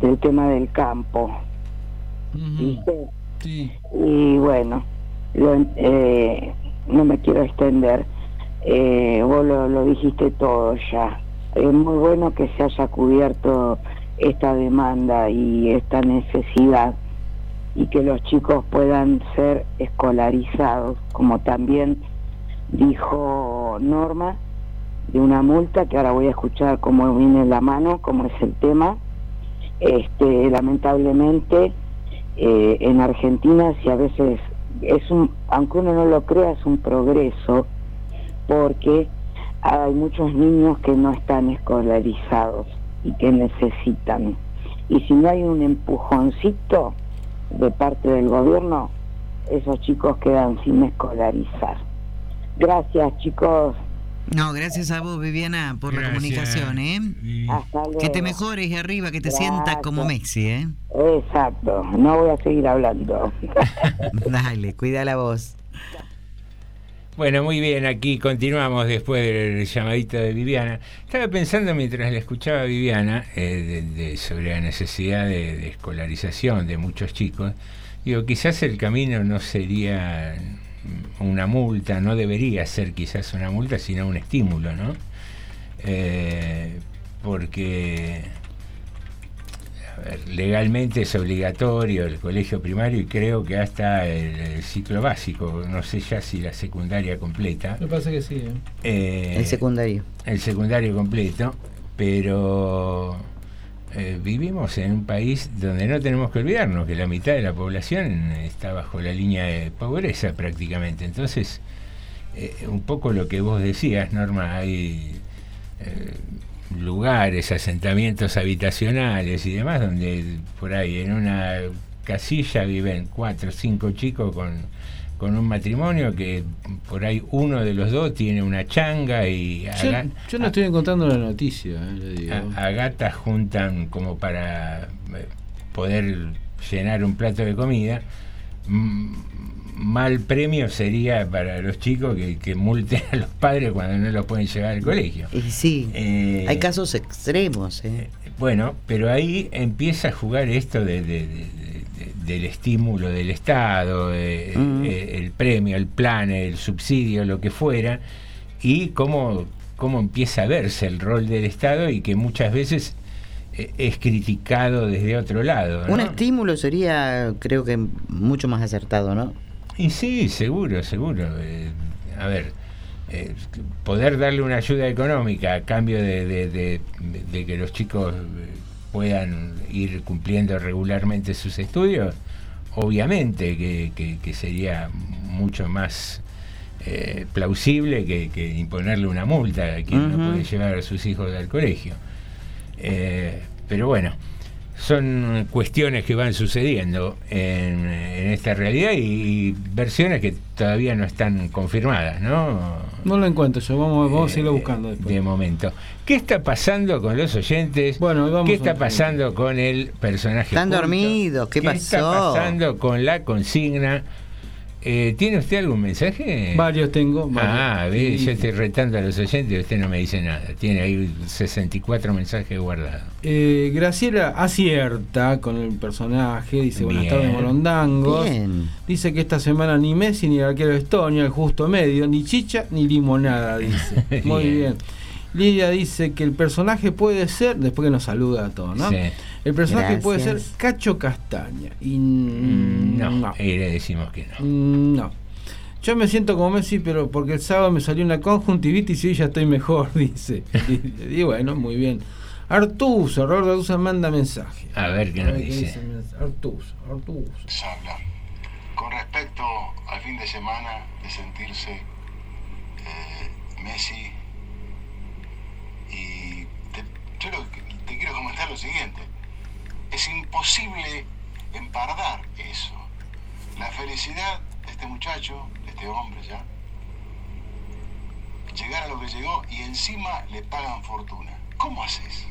del tema del campo. ¿viste? Y bueno, lo- eh, no me quiero extender. Eh, vos lo, lo dijiste todo ya. Es muy bueno que se haya cubierto esta demanda y esta necesidad y que los chicos puedan ser escolarizados, como también dijo Norma, de una multa que ahora voy a escuchar cómo viene la mano, cómo es el tema. Este, lamentablemente eh, en Argentina si a veces es un, aunque uno no lo crea, es un progreso porque hay muchos niños que no están escolarizados y que necesitan. Y si no hay un empujoncito de parte del gobierno, esos chicos quedan sin escolarizar. Gracias chicos. No, gracias a vos, Viviana, por la comunicación, ¿eh? Hasta luego. Que te mejores y arriba, que te sientas como Messi, ¿eh? Exacto, no voy a seguir hablando. Dale, cuida la voz. Bueno, muy bien, aquí continuamos después del llamadito de Viviana. Estaba pensando mientras la escuchaba a Viviana eh, de- sobre la necesidad de, de escolarización de muchos chicos. Digo, quizás el camino no sería una multa, no debería ser quizás una multa, sino un estímulo, ¿no? Eh, porque legalmente es obligatorio el colegio primario y creo que hasta el, el ciclo básico, no sé ya si la secundaria completa. Me pasa que sí. ¿eh? Eh, El secundario. El secundario completo, pero eh, vivimos en un país donde no tenemos que olvidarnos que la mitad de la población está bajo la línea de pobreza prácticamente. Entonces, eh, un poco lo que vos decías, Norma, hay eh, lugares, asentamientos habitacionales y demás donde por ahí en una casilla viven cuatro o cinco chicos con, con un matrimonio que por ahí uno de los dos tiene una changa y Yo, yo no estoy encontrando la noticia, eh, le digo. a, a gatas juntan como para eh, poder llenar un plato de comida. Mm, Mal premio sería para los chicos que, que multen a los padres cuando no los pueden llevar al colegio. Y sí, Eh, hay casos extremos, ¿eh? Bueno, pero ahí empieza a jugar esto de, de- de- de- del estímulo del Estado, Mm. eh, el premio, el plan, el subsidio, lo que fuera, y cómo, cómo empieza a verse el rol del Estado y que muchas veces es criticado desde otro lado. ¿no? Un estímulo sería, creo que, mucho más acertado, ¿no? Y sí, seguro, seguro. Eh, a ver, eh, poder darle una ayuda económica a cambio de, de- de- de que los chicos eh, puedan ir cumpliendo regularmente sus estudios, obviamente que, que- que sería mucho más eh, plausible que, que imponerle una multa a quien no puede llevar a sus hijos al colegio. Eh, pero bueno, son cuestiones que van sucediendo en, en esta realidad y, y versiones que todavía no están confirmadas, ¿no? No lo encuentro yo, vamos, vamos a Eh, irlo buscando después. De momento. ¿Qué está pasando con los oyentes? vamos ¿Qué está pasando con el personaje? Están dormidos, ¿qué está pasó? pasando con la consigna? Eh, ¿Tiene usted algún mensaje? Varios tengo. Ah, varios. ve, Sí. yo estoy retando a los oyentes y usted no me dice nada. Tiene ahí 64 mensajes guardados. Eh, Graciela acierta con el personaje, dice buenas tardes Morondangos. Bien. Dice que esta semana ni Messi ni el arquero de Estonia, el justo medio, ni chicha ni limonada, dice. Muy Bien. bien. Lidia dice que el personaje puede ser, después que nos saluda a todos, ¿no? Sí. El personaje puede ser. Cacho Castaña. Y Mm, no. No, ahí le decimos que no. Mm, No. Yo me siento como Messi, pero porque el sábado me salió una conjuntivitis y hoy ya estoy mejor, dice. Y, y bueno, muy bien. Artuso, Roberto Artuso manda mensaje. A ver qué nos ver qué dice. dice. Artuso, Artuso. se habla. Con respecto al fin de semana de sentirse eh, Messi, y te, yo lo que- te quiero comentar lo siguiente. Es, imp- imposible empardar eso. La felicidad de este muchacho, de este hombre ya, llegar a lo que llegó y encima le pagan fortuna. ¿Cómo haces?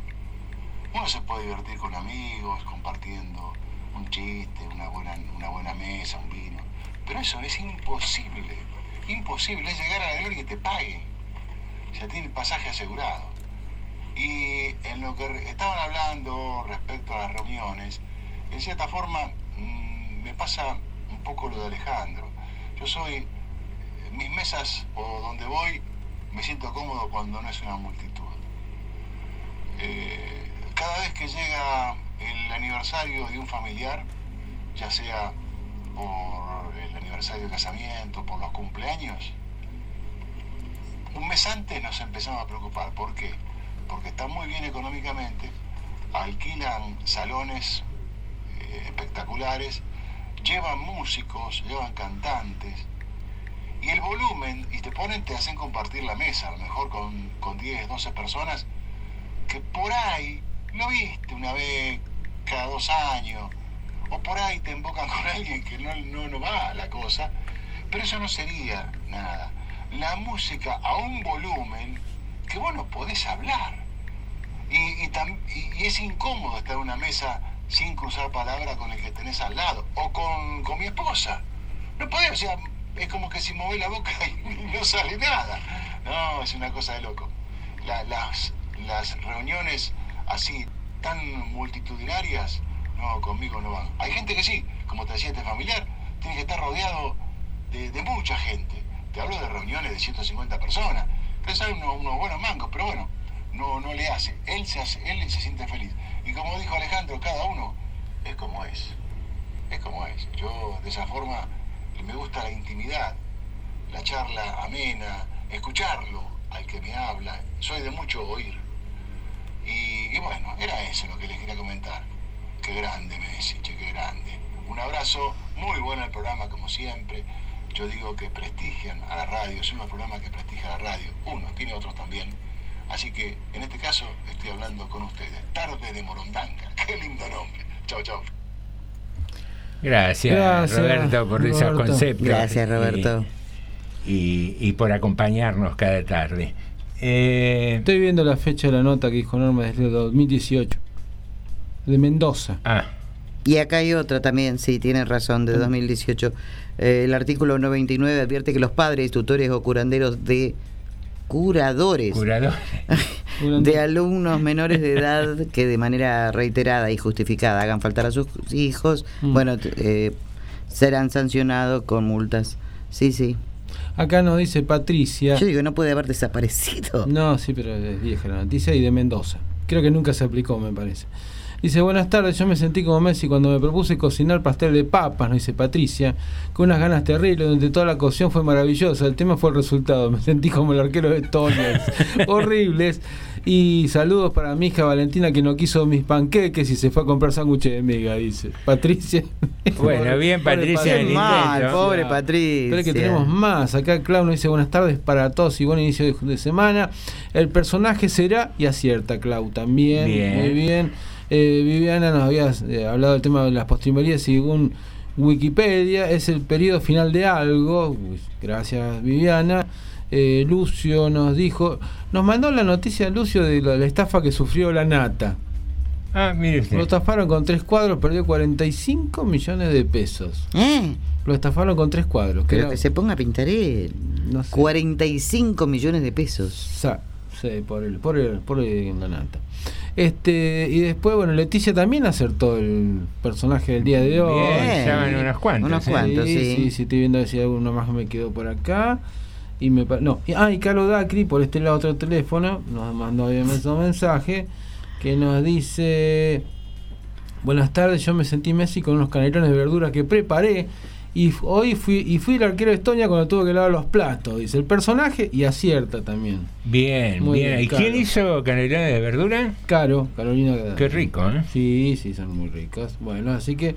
Uno se puede divertir con amigos, compartiendo un chiste, una buena, una buena mesa, un vino. Pero eso es imposible. Imposible es llegar a la gloria y que te pague. Ya tiene el pasaje asegurado. Y en lo que estaban hablando respecto a las reuniones, en cierta forma mm, me pasa un poco lo de Alejandro. Yo soy, mis mesas o donde voy, me siento cómodo cuando no es una multitud. Eh, cada vez que llega el aniversario de un familiar, ya sea por el aniversario de casamiento, por los cumpleaños, un mes antes nos empezamos a preocupar. ¿Por qué? Porque están muy bien económicamente, alquilan salones eh, espectaculares, llevan músicos, llevan cantantes, y el volumen, y te ponen, te hacen compartir la mesa, a lo mejor con, con 10, 12 personas, que por ahí lo viste una vez cada dos años, o por ahí te embocan con alguien que no, no, no va a la cosa, pero eso no sería nada. La música a un volumen que vos no podés hablar. Y, y tam- y- es incómodo estar en una mesa sin cruzar palabra con el que tenés al lado, o con, con mi esposa. No podés, o sea, es como que si movés la boca y no sale nada. No, es una cosa de loco. La- las, las reuniones así tan multitudinarias, no, conmigo no van. Hay gente que sí, como te decía este familiar, tiene que estar rodeado de, de mucha gente. Te hablo de reuniones de 150 personas. Unos, unos buenos mangos, pero bueno, no, no le hace. Él se hace, él se siente feliz. Y como dijo Alejandro, cada uno es como es. Es como es. Yo de esa forma me gusta la intimidad, la charla amena, escucharlo al que me habla. Soy de mucho oír. Y, bueno, era eso lo que les quería comentar. Qué grande Messi, che, qué grande. Un abrazo, muy bueno el programa como siempre. Yo digo que prestigian a la radio, es los programas que prestigia a la radio. Uno, tiene otros también. Así que en este caso estoy hablando con ustedes. Tarde de Morondanga. Qué lindo nombre. Chao, chao. Gracias, Gracias, Roberto, por esos conceptos. Gracias, Roberto. Y, y- y por acompañarnos cada tarde. Eh, Estoy viendo la fecha de la nota que dijo Norma desde el 2018. De Mendoza. Ah. Y acá hay otra también, sí, tiene razón, de 2018. Eh, el artículo 99 advierte que los padres, tutores o curanderos de curadores Curadores. de alumnos menores de edad que de manera reiterada y justificada hagan faltar a sus hijos, Mm. bueno, eh, serán sancionados con multas. Sí, sí. Acá nos dice Patricia. Yo digo, no puede haber desaparecido. No, sí, pero es vieja la noticia y de Mendoza. Creo que nunca se aplicó, me parece. Dice, buenas tardes, yo me sentí como Messi cuando me propuse cocinar pastel de papas, nos dice Patricia, con unas ganas terribles, donde toda la cocción fue maravillosa, el tema fue el resultado, me sentí como el arquero de Toners, horribles. Y saludos para mi hija Valentina que no quiso mis panqueques y se fue a comprar sándwiches de miga, dice Patricia. Bueno, bien, Patricia, el mal, pobre Patricia. Pero es que tenemos más. Acá Clau nos dice buenas tardes para todos y buen inicio de, de semana. El personaje será, y acierta Clau también. Bien. Muy bien. Eh, Viviana nos había eh, hablado del tema de las postrimerías según Wikipedia. Es el periodo final de algo. Gracias, Viviana. Eh, Lucio nos dijo, nos mandó la noticia Lucio de la, la estafa que sufrió la Nata. Ah, mire usted. Lo estafaron con tres cuadros, perdió 45 millones de pesos. ¿Eh? Lo estafaron con tres cuadros. Pero era- que se ponga a pintar él. 45 millones de pesos. Sa- sí, por el, por el, por el- la nata. Este, y después, bueno, Leticia también acertó el personaje del día de hoy. Bien, ya van unos cuantos, Unos cuantos, sí. sí, sí, estoy viendo a ver si alguno más me quedó por acá. Y me no, y- ah, y Carlos Dacri, por este lado otro teléfono, nos mandó obviamente un mensaje que nos dice Buenas tardes, yo me sentí Messi con unos canelones de verdura que preparé y hoy fui y fui el arquero de Estonia cuando tuvo que lavar los platos, dice el personaje y acierta también. Bien, Muy bien. ¿Y Caro. quién hizo canelones de verdura? Caro, Carolina. Qué rico, ¿eh? Sí, sí, son muy ricas. Bueno, así que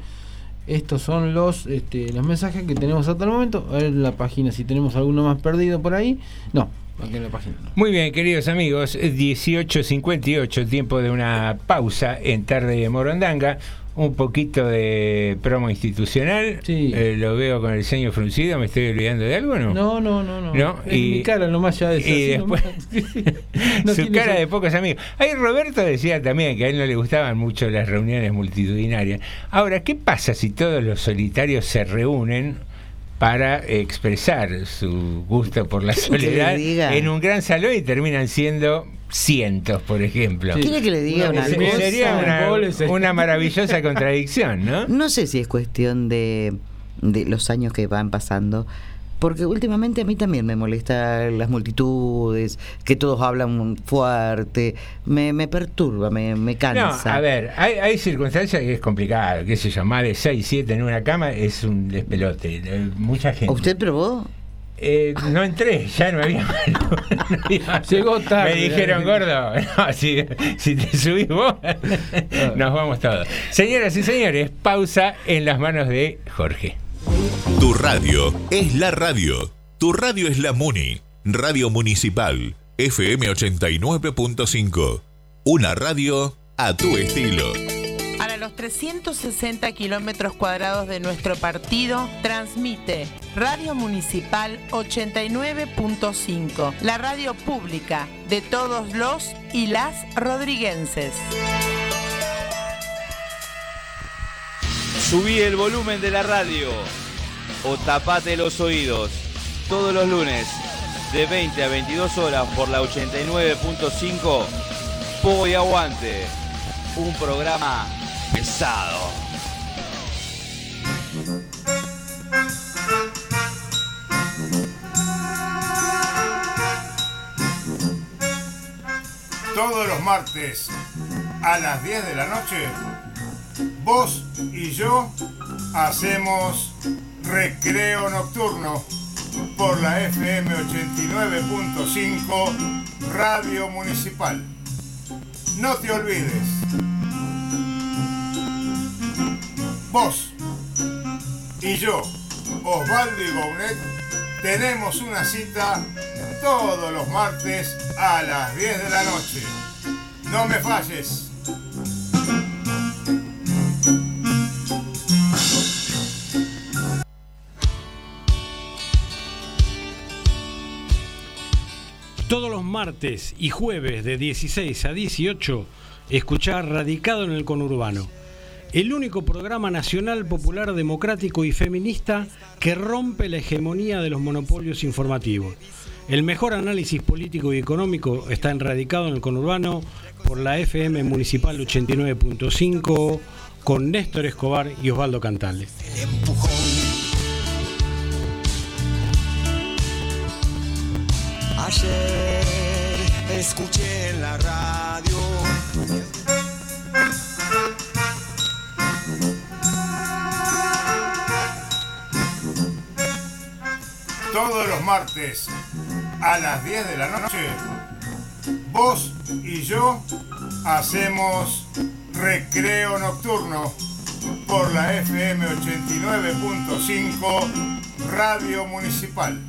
estos son los este, los mensajes que tenemos hasta el momento. A ver la página si tenemos alguno más perdido por ahí. No, aquí en la página no. Muy bien, queridos amigos, es 18.58, tiempo de una pausa en tarde de Morondanga. Un poquito de promo institucional. Eh, lo veo con el ceño fruncido. ¿Me estoy olvidando de algo no? No, no, no, no. ¿No? Es mi cara nomás ya y así después No su cara de pocos amigos. Ahí Roberto decía también que a él no le gustaban mucho las reuniones multitudinarias. Ahora, ¿qué pasa si todos los solitarios se reúnen para expresar su gusto por la ¿Quiere que le soledad en un gran salón y terminan siendo cientos, por ejemplo? Sí. ¿Quiere que le diga una Sería cosa? una, una maravillosa contradicción, ¿no? No sé si es cuestión de, de los años que van pasando, porque últimamente a mí también me molesta las multitudes, que todos hablan fuerte, me, me perturba, me, me No, cansa. a ver, hay, hay circunstancias que es complicado, qué sé yo, más de 6, 7 en una cama es un despelote. eh, Mucha gente. ¿Usted probó? Eh, no entré, ya no había no había- Llegó tarde. Me dijeron, gordo, no, si, si te subís vos, nos vamos todos. Señoras y señores, pausa en las manos de Jorge. Tu radio es la radio. Tu radio es la MUNI. Radio Municipal. FM 89.5. Una radio a tu estilo. Para los 360 kilómetros cuadrados de nuestro partido, transmite Radio Municipal 89.5, la radio pública de todos los y las rodriguenses. Subí el volumen de la radio o tapate los oídos todos los lunes de 20 a 22 horas por la 89.5 Po y Aguante, un programa pesado. Todos los martes a las 10 de la noche, vos y yo hacemos recreo nocturno por la FM 89.5 Radio Municipal. No te olvides. Vos y yo, Osvaldo y Gounet, tenemos una cita todos los martes a las 10 de la noche. No me falles. Todos los martes y jueves de 16 a 18, escuchar Radicado en el Conurbano, el único programa nacional, popular, democrático y feminista que rompe la hegemonía de los monopolios informativos. El mejor análisis político y económico está en Radicado en el Conurbano por la FM Municipal 89.5 con Néstor Escobar y Osvaldo Cantales. Todos los martes a las 10 de la noche, vos y yo hacemos recreo nocturno por la FM 89.5 Radio Municipal.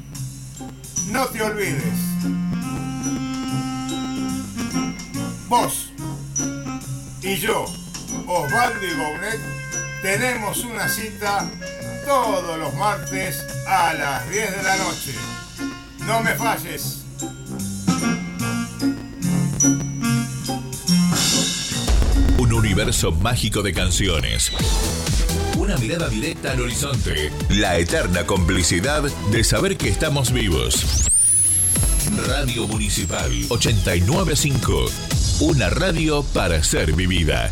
No te olvides. Vos y yo, Osvaldo y Gounet, tenemos una cita todos los martes a las 10 de la noche. No me falles. Un universo mágico de canciones. Una mirada directa al horizonte. La eterna complicidad de saber que estamos vivos. Radio Municipal 895. Una radio para ser vivida.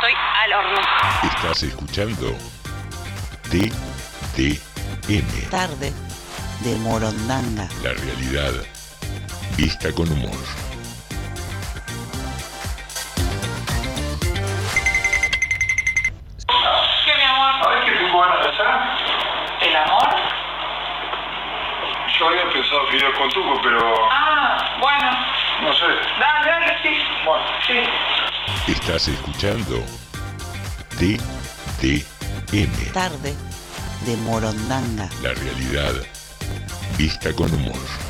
estoy al horno. Estás escuchando TTM. Tarde de Morondanga. La realidad vista con humor. ¿Qué, mi amor? ¿Sabes qué tengo ganas de hacer? ¿El amor? Yo había pensado Fidel con Tuco, pero Ah, bueno. no sé. Dale, dale, sí. Bueno. Sí. Estás escuchando TTM. Tarde de Morondanga. La realidad vista con humor.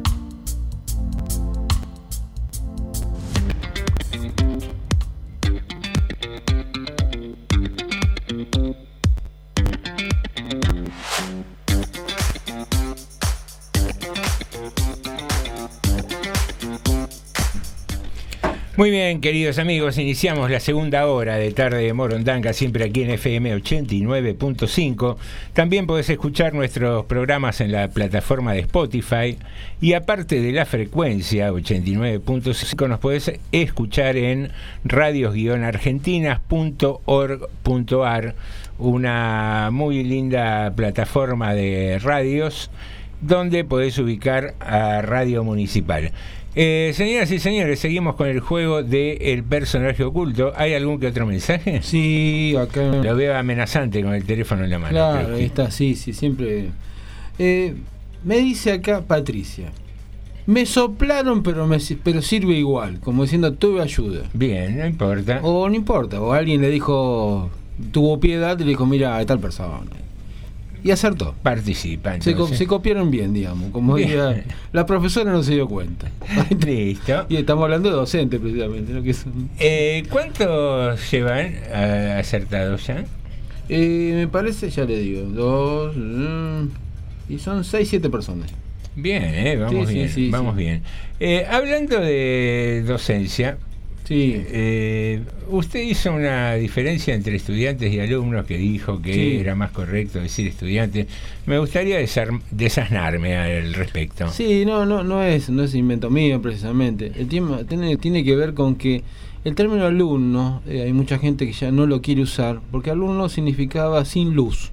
Muy bien, queridos amigos, iniciamos la segunda hora de Tarde de Morondanga, siempre aquí en FM 89.5. También podés escuchar nuestros programas en la plataforma de Spotify y aparte de la frecuencia 89.5 nos podés escuchar en radios-argentinas.org.ar, una muy linda plataforma de radios donde podés ubicar a Radio Municipal. Eh, señoras y señores, seguimos con el juego de El personaje oculto. ¿Hay algún que otro mensaje? Sí, acá. Lo veo amenazante con el teléfono en la mano. Claro, pero ahí que- está, sí, sí, siempre. Eh, me dice acá Patricia. Me soplaron, pero, me, pero sirve igual, como diciendo tuve ayuda. Bien, no importa. O no importa, o alguien le dijo, tuvo piedad y le dijo, mira, hay tal persona. Y acertó. Participa. Se, co- entonces. se copiaron bien, digamos. Como Bien. diría, la profesora no se dio cuenta. Listo. Y estamos hablando de docente, precisamente. ¿no? Que es un- Eh, ¿Cuántos llevan eh, acertados ya? Eh, me parece, ya le digo, dos. mm, y son seis, siete personas. Bien, eh, vamos Sí, bien, sí, vamos bien. Eh, hablando de docencia, Sí. eh, usted hizo una diferencia entre estudiantes y alumnos que dijo que Sí. era más correcto decir estudiantes. Me gustaría desasnarme al respecto. Sí, no, no, no es, no es invento mío precisamente. El tema tiene, tiene que ver con que el término alumno, eh, hay mucha gente que ya no lo quiere usar, porque alumno significaba sin luz.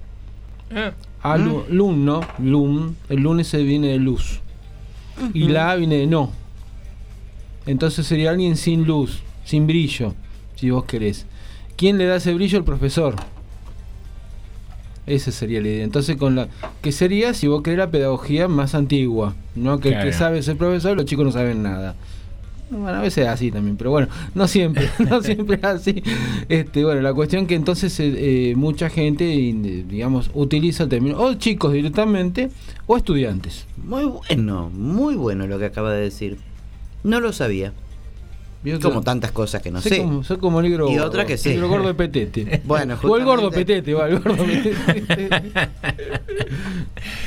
Ah, Alu- Alumno, lum, el lunes se viene de luz. Y la A viene de no. Entonces sería alguien sin luz, sin brillo, si vos querés. ¿Quién le da ese brillo? El profesor. Esa sería la idea. Entonces, con la que sería, si vos querés, la pedagogía más antigua, ¿no? Que el que sabe es el profesor, los chicos no saben nada. Bueno, a veces es así también, pero bueno, no siempre, no siempre es así. Este, bueno, la cuestión que entonces eh, eh, mucha gente, digamos, utiliza el término, o chicos directamente, o estudiantes. Muy bueno, muy bueno lo que acaba de decir. No lo sabía. Como tantas cosas que no soy sé. Como, soy como negro Y otra que sí. Negro gordo de petete. Bueno, o el gordo justamente- petete, va, el gordo petete.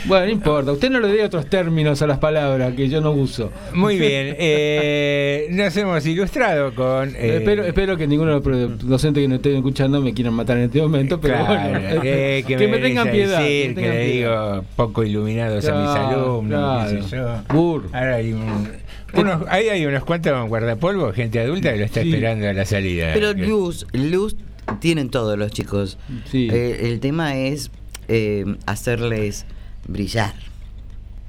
bueno, no importa. Usted no le dé otros términos a las palabras que yo no uso. Muy bien, eh, nos hemos ilustrado con... eh, espero, espero que ninguno de los pro- docentes que nos estén escuchando me quieran matar en este momento, pero Claro, bueno, eh, que, que, me tengan piedad. decir, que, tengan le piedad. digo poco iluminados a mis Claro, alumnos, qué sé claro. yo. Ahora hay un- unos, ahí hay unos cuantos guardapolvo, gente adulta que lo está Sí. esperando a la salida. Pero luz, luz tienen todos los chicos. Eh, el tema es eh, hacerles brillar.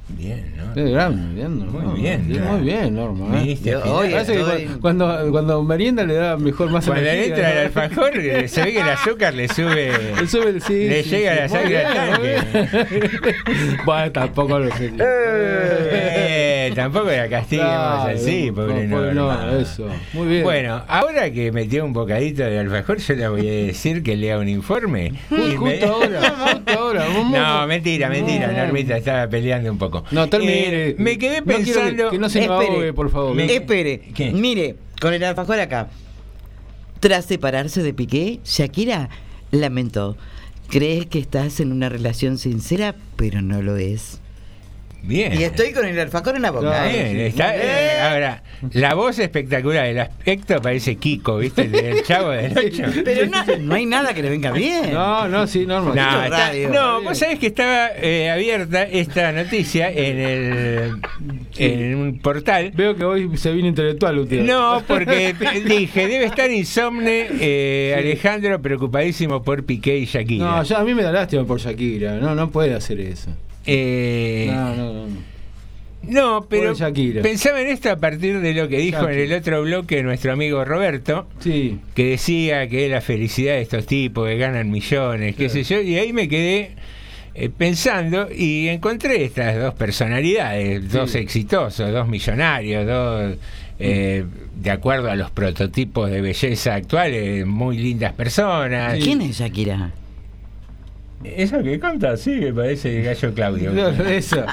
Bien, ¿no? Grande, bien, Norma. Muy bien. Muy bien, Norma. ¿eh? Parece que Estoy- cu- cuando, cuando merienda le da mejor más Cuando energía, entra el ¿no? alfajor, se ve que el azúcar le sube. Le sube el- sí, le sí, llega sí. la sangre al tanque. bueno, tampoco lo sé. Eh, tampoco la castiguemos Claro, así, no, pobre Norma. no, eso. Muy bien. Bueno, ahora que metió un bocadito de alfajor, yo le voy a decir que lea un informe. Justo Y me- ahora, justo ahora. No, mentira, mentira, No. Normita estaba peleando un poco. No, termine. Eh, me quedé No quiero que- pensando. que no se me ahogue, por favor. Me- Espere, ¿Qué? mire, con el alfajor acá. Tras separarse de Piqué, Shakira lamentó. Crees que estás en una relación sincera, pero no lo es. Bien. Y estoy con el alfajor en la boca. Bien, ¿eh? está- eh, ahora, la voz espectacular, el aspecto parece Kiko, ¿viste? El del chavo del 8. Pero no, no hay nada que le venga bien. No, no, sí, normal. No, está- radio. no, vos sabés que estaba eh, abierta esta noticia en el en un portal. Veo que hoy se vino intelectual usted. No, porque dije, debe estar insomne eh, Alejandro preocupadísimo por Piqué y Shakira. No, ya a mí me da lástima por Shakira. No, no puede hacer eso. Eh, No, no, no. No, pero pensaba en esto a partir de lo que dijo en el otro bloque nuestro amigo Roberto, Sí. que decía que es la felicidad de estos tipos que ganan millones, qué sé yo, y ahí me quedé eh, pensando y encontré estas dos personalidades, dos exitosos, dos millonarios, dos, eh, de acuerdo a los prototipos de belleza actuales, muy lindas personas. ¿Quién es Shakira? Eso que conta, sí, me parece el gallo Claudio. Claro, eso.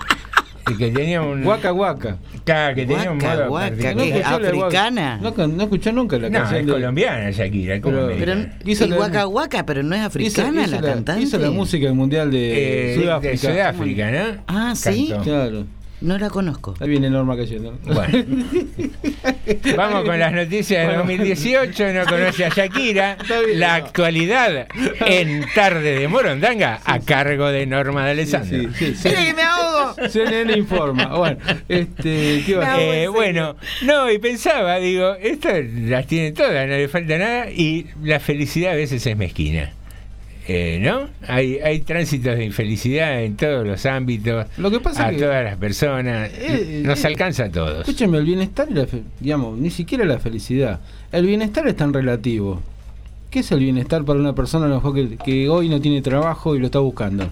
Y que tenía un. Guaca guaca. Claro, que tenía un Guaca, modo. guaca, escuchó la guaca. ¿Africana? No, no escuchó nunca la No, canción es de- colombiana Shakira, ¿cómo Pero- me Pero? Hizo y la- Waka Waka, pero no es africana hizo la, la, cantante. hizo la música del mundial de Eh, Sudáfrica. de Sudáfrica, ¿no? Ah, ¿sí? Cantó. Claro. No la conozco. Ahí viene Norma cayendo. Bueno. Vamos con las noticias de Bueno. 2018. No conoce a Shakira. Bien, La no. actualidad en Tarde de Morondanga a cargo de Norma de Alessandro. Sí, sí, sí. ¡Mira que me ahogo! CNN informa. Bueno, este, ¿qué va a Eh, bueno, no, y pensaba, digo, estas las tiene todas, no le falta nada, y la felicidad a veces es mezquina. Eh, ¿No? Hay, hay tránsitos de infelicidad en todos los ámbitos, Lo que pasa a que- todas las personas, Eh, nos eh, alcanza a todos. Escúcheme, el bienestar y la fe- digamos, ni siquiera la felicidad. El bienestar es tan relativo. ¿Qué es el bienestar para una persona a lo mejor que, que hoy no tiene trabajo y lo está buscando?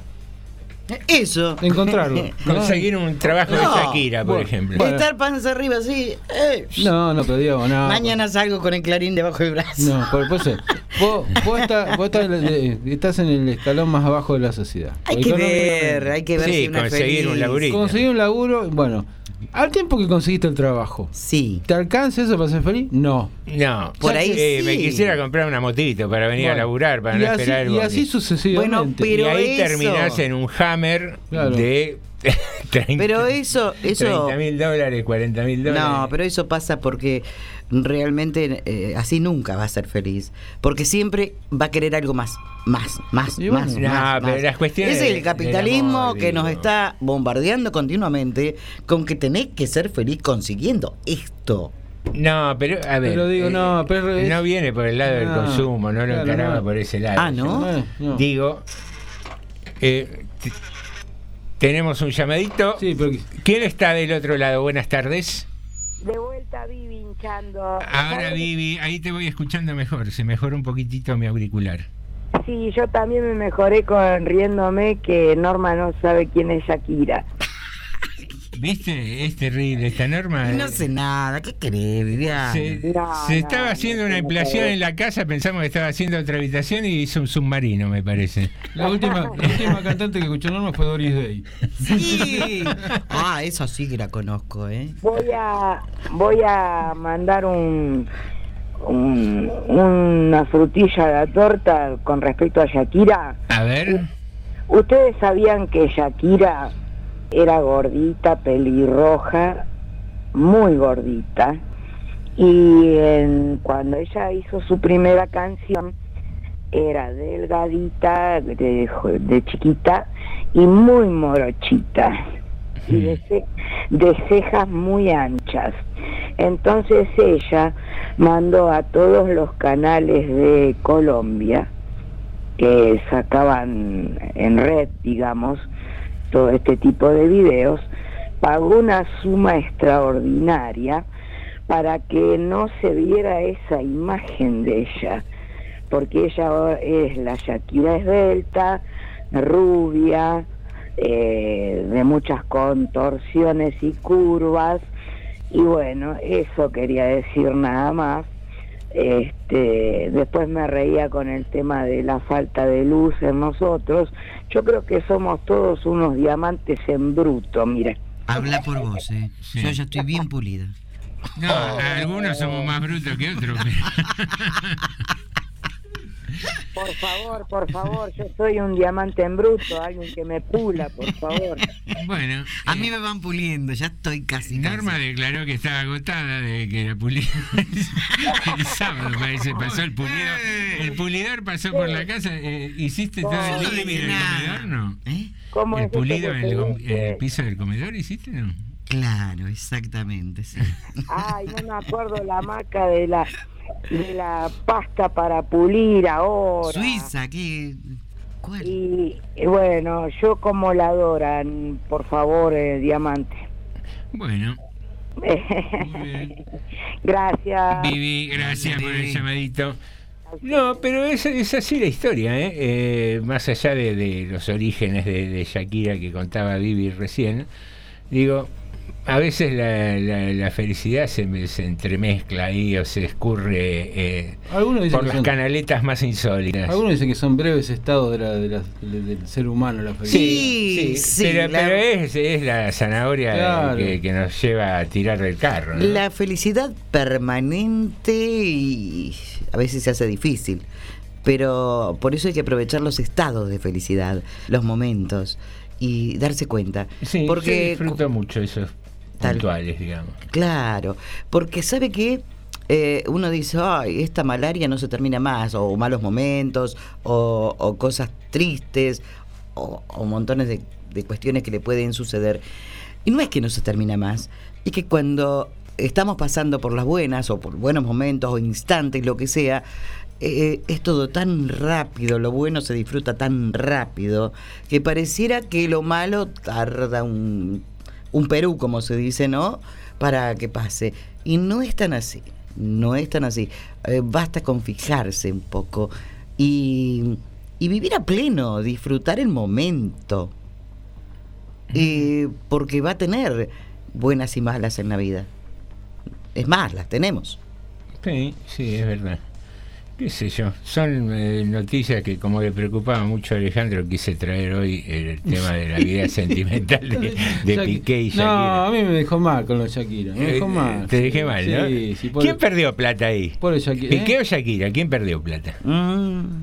Eso. Encontrarlo. Conseguir un trabajo de No. Shakira, por Bueno, ejemplo. bueno. Estar panza arriba así. eh, No, no, pero digo, no. Mañana salgo con el clarín debajo del brazo. No, por, por eso, vos, vos estás, vos estás, estás en el escalón más abajo de la sociedad. Hay que ver, hay que ver Sí, si es conseguir un feliz. laburito. Conseguir un laburo, bueno, al tiempo que conseguiste el trabajo, Sí. ¿te alcanza eso para ser feliz? No. No, Por ahí eh, sí. me quisiera comprar una motito para venir a laburar, para no así, esperar el y así sucesivamente. Bueno, pero- y ahí eso- terminás en un Hammer Claro. de 30 Pero eso, eso. mil dólares, 40 mil dólares. No, pero eso pasa porque realmente eh, así nunca va a ser feliz. Porque siempre va a querer algo más, más, más, bueno. más. No, más, pero más. las cuestiones Es el capitalismo amor, que nos está bombardeando continuamente con que tenés que ser feliz consiguiendo esto. No, pero a ver. Pero digo, eh, no, pero es- no viene por el lado del No, consumo, no lo claro, encaraba no. por ese lado. Ah, ¿no? No, no. Digo, eh, tenemos un llamadito. Sí, pero ¿Quién está del otro lado? Buenas tardes. De vuelta Vivi hinchando. Ahora, Vivi, ahí te voy escuchando mejor. Se mejora un poquitito mi auricular. Sí, yo también me mejoré con riéndome que Norma no sabe quién es Shakira. ¿Viste? Es terrible esta norma. No sé nada, ¿qué querés, Viviana? Se, No, se no, estaba haciendo no una sé. en la casa, pensamos que estaba haciendo otra habitación y hizo un submarino, me parece. la última, la última cantante que escuchó Norma fue Doris Day. Sí. Ah, eso sí que la conozco, ¿eh? Voy a voy a mandar un, un- una frutilla a la torta con respecto a Shakira. A ver. Ustedes sabían que Shakira era gordita, pelirroja, muy gordita. Y en- cuando ella hizo su primera canción, era delgadita, de, de chiquita y muy morochita. Y de, ce- de cejas muy anchas. Entonces ella mandó a todos los canales de Colombia que sacaban en red, digamos, todo este tipo de videos, pagó una suma extraordinaria para que no se viera esa imagen de ella, porque ella es la Shakira esbelta, rubia, eh, de muchas contorsiones y curvas, y bueno, eso quería decir nada más. Este, después me reía con el tema de la falta de luz en nosotros. Yo creo que somos todos unos diamantes en bruto, mira. Habla por vos, ¿eh? Yo ya estoy bien pulida. No, algunos somos más brutos que otros. Por favor, por favor, yo soy un diamante en bruto, alguien que me pula, por favor. Bueno, A mí me van puliendo, ya estoy casi. Norma casi. declaró que estaba agotada de que la pulida el sábado parece pasó el pulidor el pulidor pasó por la casa eh, hiciste todo el no living del comedor no ¿Eh? ¿Cómo el pulido en el, el piso del comedor hiciste no Claro, exactamente, sí. Ay, no me acuerdo la marca de la de la pasta para pulir ahora. Suiza, ¿qué? ¿Cuál? Y, y bueno, yo como la adoran, por favor, eh, diamante. bueno Gracias. Vivi gracias por el llamadito no, pero es, es así la historia, ¿eh? Eh, más allá de, de los orígenes de, de Shakira que contaba Vivi recién, digo, a veces la, la- la felicidad se, me- se entremezcla ahí o se escurre eh, Algunos dicen por las son- canaletas más insólitas. Algunos dicen que son breves estados de la- de la- de- del ser humano la felicidad. Sí, sí, pero, pero es, es la zanahoria Claro. que, que nos lleva a tirar del carro. ¿no? La felicidad permanente y a veces se hace difícil. Pero por eso hay que aprovechar los estados de felicidad, los momentos y darse cuenta. Sí, porque yo disfruto mucho esos puntuales, digamos. Claro, porque sabe que eh, uno dice, ay, esta malaria no se termina más, o malos momentos, o, o cosas tristes, o, o montones de, de cuestiones que le pueden suceder. Y no es que no se termina más, es que cuando estamos pasando por las buenas, o por buenos momentos, o instantes, lo que sea, eh, es todo tan rápido, lo bueno se disfruta tan rápido, que pareciera que lo malo tarda un, un Perú, como se dice, ¿no? Para que pase. Y no es tan así, no es tan así. Eh, basta con fijarse un poco y, y vivir a pleno, disfrutar el momento. Eh, porque va a tener buenas y malas en la vida. Es más, las tenemos. Sí, sí, es verdad. Qué sé yo, son eh, noticias que como le preocupaba mucho a Alejandro, quise traer hoy el tema de la vida sentimental de, Piqué y No, Shakira. a mí me dejó mal con los Shakira. Me dejó Eh, mal. Te dejé mal, ¿no? Sí, sí, por- ¿Quién perdió plata ahí? Por Shakira. ¿Piqué ¿eh? o Shakira? ¿Quién perdió plata?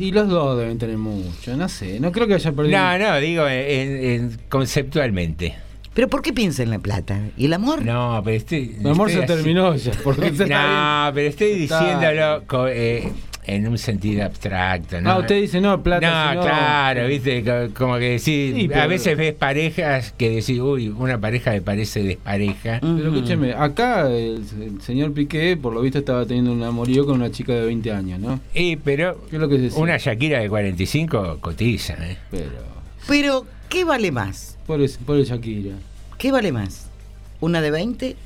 Y los dos deben tener mucho, no sé. No creo que haya perdido. No, no, digo en- en- conceptualmente. ¿Pero por qué piensa en la plata? ¿Y el amor? No, pero estoy. El amor se así- terminó ya. Porque No, pero estoy diciéndolo eh, en un sentido abstracto. ¿no? Ah, usted dice, no, plata, No, sino- claro, viste, Co- como que decís, Sí, a pero- veces ves parejas que decís, uy, una pareja me parece despareja. Pero escúcheme, acá el, el señor Piqué, por lo visto, estaba teniendo un amorío con una chica de 20 años, ¿no? Y, pero ¿Qué es lo que una Shakira de 45 cotiza, ¿eh? Pero, Pero, ¿qué vale más? por el, por el Shakira. ¿Qué vale más? ¿Una de 20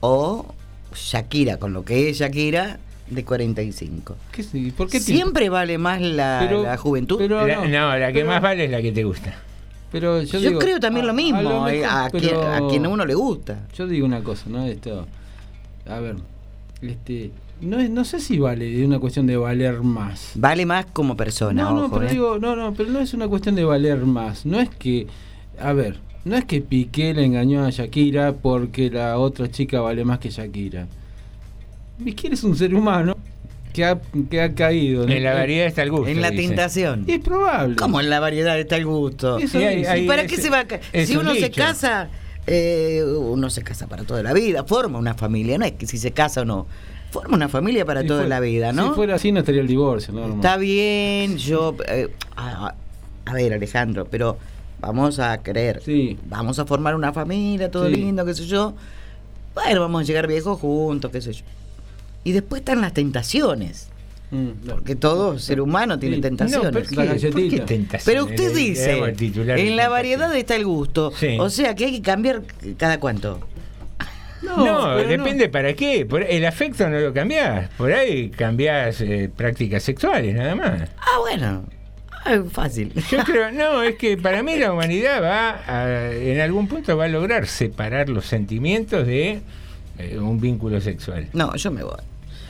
o Shakira, con lo que es Shakira, de 45? ¿Qué, sí? ¿Por qué Siempre vale más la, Pero- la juventud. pero La- no, la que pero- más vale es la que te gusta. Pero yo, Yo digo, creo también a- lo mismo, a lo eh, mejor, a, quien, a quien a uno le gusta. Yo digo una cosa, ¿no? Esto, a ver, este, no, es, no sé si vale, es una cuestión de valer más. Vale más como persona, No, no, ojo, pero eh. digo, no, no, pero no es una cuestión de valer más. No es que, a ver, no es que Piqué le engañó a Shakira porque la otra chica vale más que Shakira. Piqué es un ser humano que ha, que ha caído En la variedad está el gusto. En la dice. tentación. Es probable. ¿Cómo en la variedad está el gusto? Eso ¿Y para es- qué se va a Si un uno se casa, eh, uno se casa para toda la vida, forma una familia, no es que si se casa o no. Forma una familia para Si toda fuera- la vida, ¿no? Si fuera así no estaría el divorcio, ¿no? Está bien, yo... eh, a, a- a ver, Alejandro, pero vamos a creer. Sí. Vamos a formar una familia, todo Sí. lindo, qué sé yo. Bueno, vamos a llegar viejos juntos, qué sé yo. Y después están las tentaciones. Mm. Porque todo ser humano tiene Sí. tentaciones. No, ¿por qué, La ¿por qué galletita. tentaciones? Pero usted dice, en la variedad está el gusto. Sí. O sea que hay que cambiar cada cuánto. No, depende para qué. Por- el afecto no lo cambiás. Por ahí cambiás eh, prácticas sexuales, nada más. Ah, bueno. Ah, fácil. Yo creo, no, es que para mí la humanidad va, a- en algún punto va a lograr separar los sentimientos de eh, un vínculo sexual. No, yo me voy.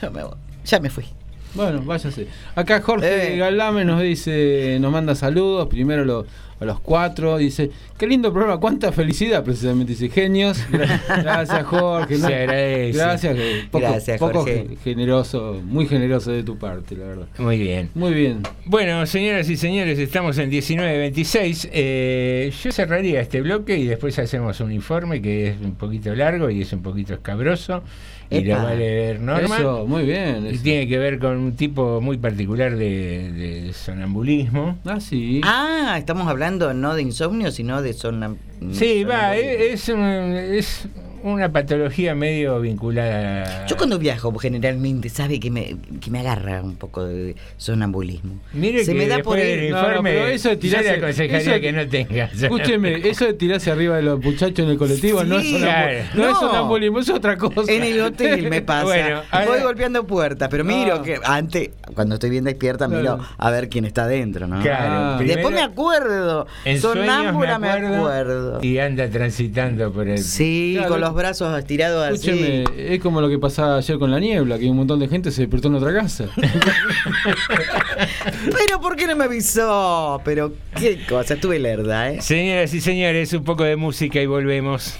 Yo me voy. Ya me fui. Bueno, váyase. Acá Jorge Eh. Galame nos dice, nos manda saludos, primero lo- a los cuatro, dice, qué lindo programa, cuánta felicidad, precisamente, dice, genios. Gra- Gracias Jorge. Se agradece. Gracias, eh, poco, Gracias, poco Jorge. ge- generoso, muy generoso de tu parte, la verdad. Muy bien. Muy bien. Bueno, señoras y señores, estamos en 19.26. Eh, yo cerraría este bloque y después hacemos un informe que es un poquito largo y es un poquito escabroso. Y lo Epa. va a leer Norma. Eso, muy bien. Y eso. tiene que ver con un tipo muy particular de, de sonambulismo. Ah, sí. Ah, estamos hablando no de insomnio, sino de sonam... Sí, va, sonambulismo. es, es un, es una patología medio vinculada. Yo cuando viajo generalmente sabe que me, que me agarra un poco de sonambulismo. Mire Se que me da por del No, no, informe, pero eso de yo tirarse- le aconsejaría eso que no tenga. Escúcheme, eso de tirarse arriba de los muchachos en el colectivo no es sonambulismo, no, es No. sonambulismo, es otra cosa. En el hotel me pasa. Bueno, ahora- Voy golpeando puertas, pero miro Ah. que antes, cuando estoy bien despierta, miro Claro. a ver quién está adentro, ¿no? Claro, Ah. primero- Después me acuerdo. En Sonámbula me acuerdo, acuerdo. Y anda transitando por el. Sí, Claro. con los brazos estirados así. Escúcheme, es como lo que pasaba ayer con la niebla, que un montón de gente se despertó en otra casa. Pero ¿por qué no me avisó? Pero qué cosa, estuve lerda, ¿eh? Señoras y señores, un poco de música y volvemos.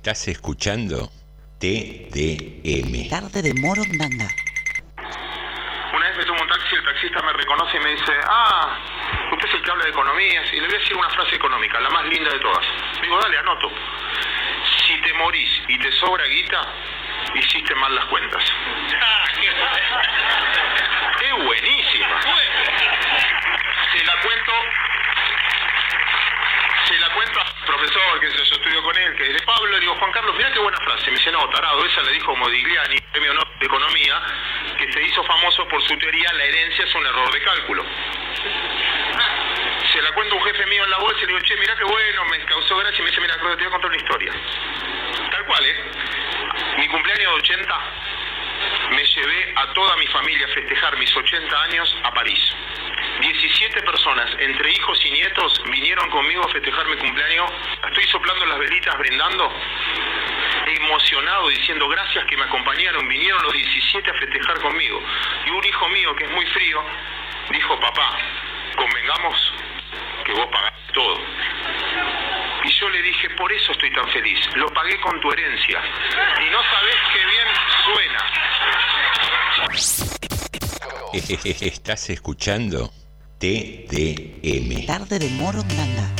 Estás escuchando TDM. Tarde de Morondanga. Una vez me tomo un taxi, el taxista me reconoce y me dice, ah, usted es el que habla de economías, y le voy a decir una frase económica, la más linda de todas. Digo, dale, anoto. Si te morís y te sobra guita, hiciste mal las cuentas. ¡Qué buenísima! Se la cuento se la cuento profesor que yo estudio con él, que dice, Pablo, le digo, Juan Carlos, mira qué buena frase. Me dice, no, tarado, esa le dijo Modigliani, premio Nobel de Economía, que se hizo famoso por su teoría, la herencia es un error de cálculo. Se la cuento un jefe mío en la bolsa y le digo, che, mira qué bueno, me causó gracia y me dice, mira, creo que te voy a contar una historia. Tal cual, ¿eh? Mi cumpleaños de 80, me llevé a toda mi familia a festejar mis 80 años a París. 17 personas, entre hijos y nietos, vinieron conmigo a festejar mi cumpleaños. Estoy soplando las velitas, brindando, emocionado, diciendo gracias que me acompañaron. Vinieron los 17 a festejar conmigo. Y un hijo mío, que es muy frío, dijo, papá, convengamos que vos pagaste todo. Y yo le dije, por eso estoy tan feliz. Lo pagué con tu herencia. Y no sabés qué bien suena. Estás escuchando TDM. Tarde de Morondanga. I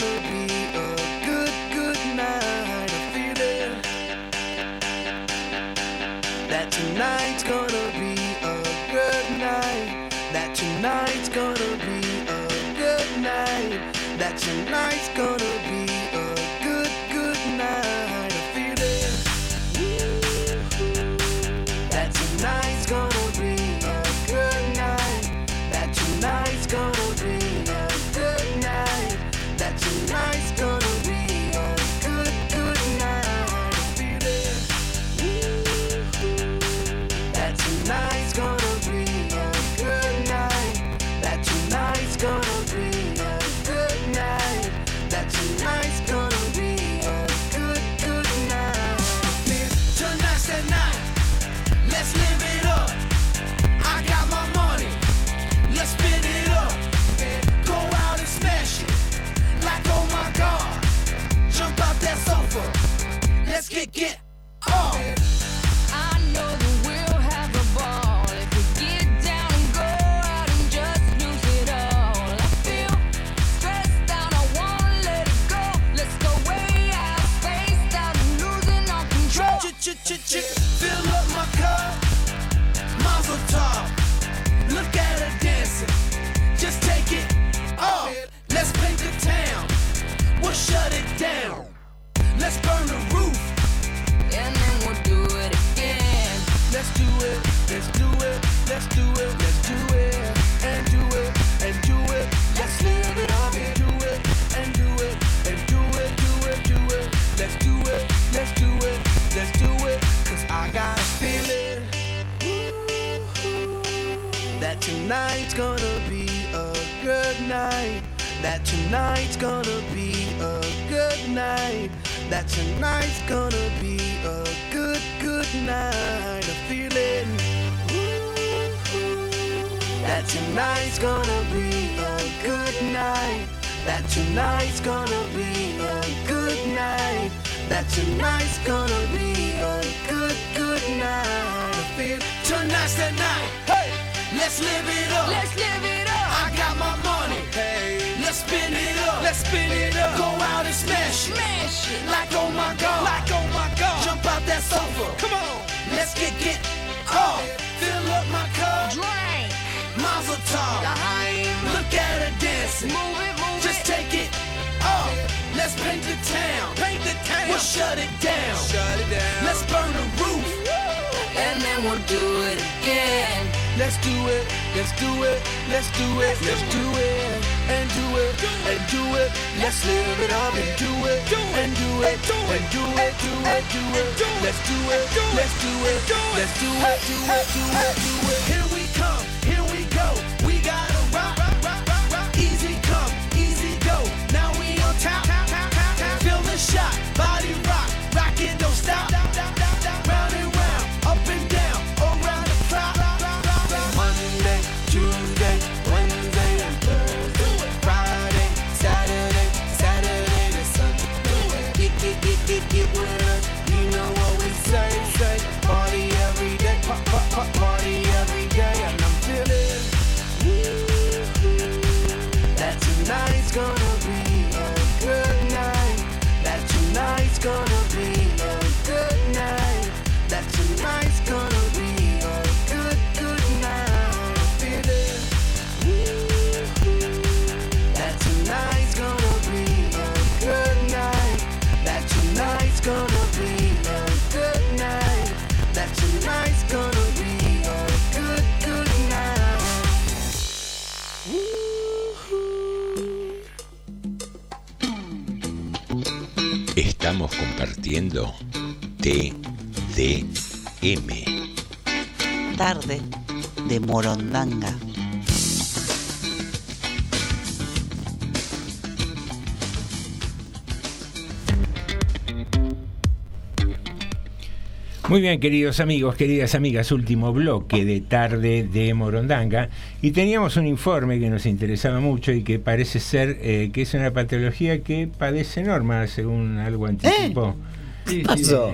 Muy bien, queridos amigos, queridas amigas, último bloque de tarde de Morondanga. Y teníamos un informe que nos interesaba mucho y que parece ser eh, que es una patología que padece Norma, según algo anticipó. ¿Qué pasó?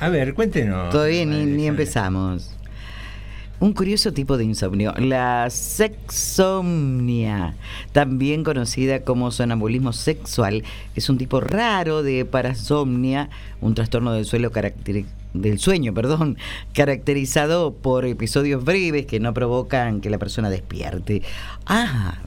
A ver, cuéntenos. Todavía ni, ni empezamos. Un curioso tipo de insomnio, la sexomnia, también conocida como sonambulismo sexual, es un tipo raro de parasomnia, un trastorno del suelo caracteri- del sueño, perdón, caracterizado por episodios breves que no provocan que la persona despierte. Ah,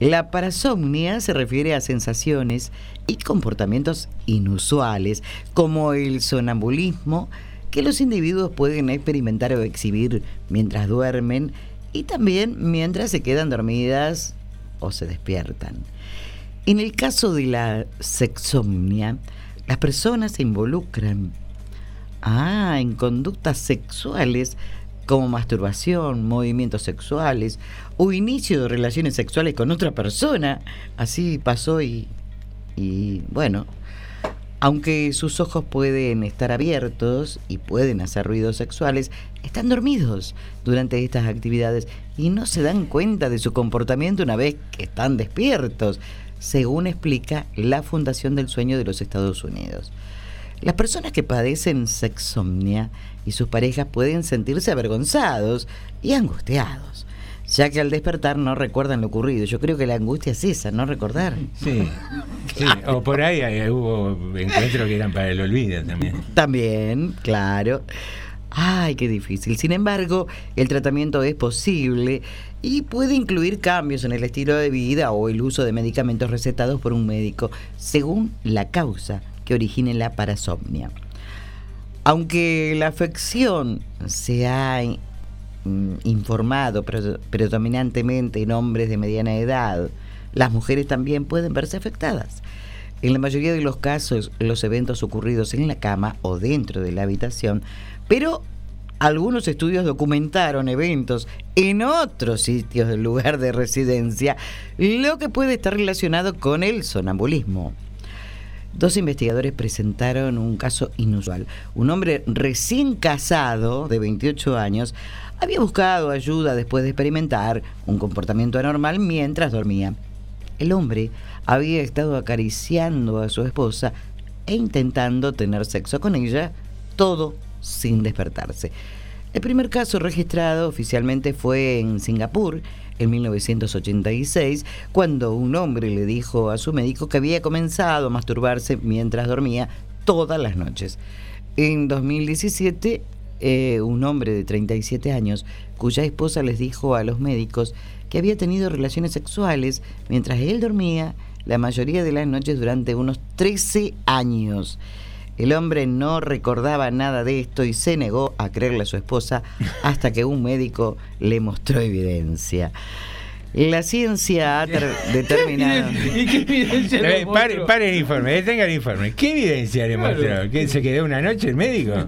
la parasomnia se refiere a sensaciones y comportamientos inusuales, como el sonambulismo, que los individuos pueden experimentar o exhibir mientras duermen y también mientras se quedan dormidas o se despiertan. En el caso de la sexomnia, las personas se involucran ah, en conductas sexuales como masturbación, movimientos sexuales o inicio de relaciones sexuales con otra persona. Así pasó y, y bueno, aunque sus ojos pueden estar abiertos y pueden hacer ruidos sexuales, están dormidos durante estas actividades y no se dan cuenta de su comportamiento una vez que están despiertos, según explica la Fundación del Sueño de los Estados Unidos. Las personas que padecen sexomnia y sus parejas pueden sentirse avergonzados y angustiados, ya que al despertar no recuerdan lo ocurrido. Yo creo que la angustia es esa, no recordar. Sí, sí. O por ahí eh, hubo encuentros que eran para el olvido también. También, claro. Ay, qué difícil. Sin embargo, el tratamiento es posible y puede incluir cambios en el estilo de vida o el uso de medicamentos recetados por un médico, según la causa que origine la parasomnia. Aunque la afección se ha mm, informado pre- predominantemente en hombres de mediana edad, las mujeres también pueden verse afectadas. En la mayoría de los casos, los eventos ocurridos en la cama o dentro de la habitación, pero algunos estudios documentaron eventos en otros sitios del lugar de residencia, lo que puede estar relacionado con el sonambulismo. Dos investigadores presentaron un caso inusual. Un hombre recién casado, de 28 años, había buscado ayuda después de experimentar un comportamiento anormal mientras dormía. El hombre había estado acariciando a su esposa e intentando tener sexo con ella, todo sin despertarse. El primer caso registrado oficialmente fue en Singapur en 1986, cuando un hombre le dijo a su médico que había comenzado a masturbarse mientras dormía todas las noches. En 2017, eh, un hombre de 37 años, cuya esposa les dijo a los médicos que había tenido relaciones sexuales mientras él dormía la mayoría de las noches durante unos 13 años. El hombre no recordaba nada de esto y se negó a creerle a su esposa hasta que un médico le mostró evidencia. La ciencia ha ter- determinado. ¿Y qué evidencia le Eh, pare, mostró? pare el informe, detenga el informe. ¿Qué evidencia le Claro. mostró? ¿Que se quedó una noche el médico?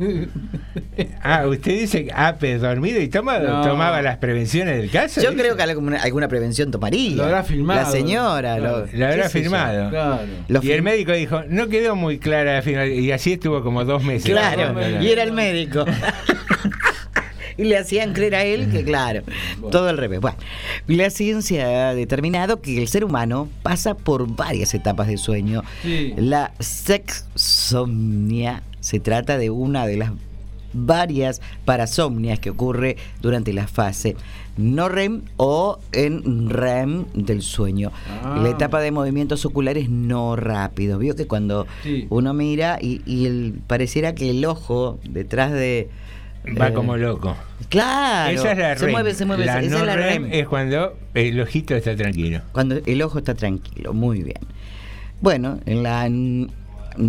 Ah, usted dice que ha dormido y tomado, No. tomaba las prevenciones del caso. Yo dice? creo que alguna, alguna prevención tomaría. Lo habrá filmado. La señora. Claro, lo, lo habrá. Lo y el médico dijo, no quedó muy clara la final. Y así estuvo como dos meses. Claro, y era el médico. y le hacían creer a él que, claro, todo al revés. Bueno, la ciencia ha determinado que el ser humano pasa por varias etapas de sueño. Sí. La sexsomnia se trata de una de las varias parasomnias que ocurre durante la fase no REM o en REM del sueño. Ah. La etapa de movimientos oculares no rápidos. Vio que cuando Sí. uno mira y, y el- pareciera que el ojo detrás de... Va eh, como loco. Claro. Esa es la se REM. mueve, se mueve. La esa no es la REM REM. es cuando el ojito está tranquilo. Cuando el ojo está tranquilo, muy bien. Bueno, en la...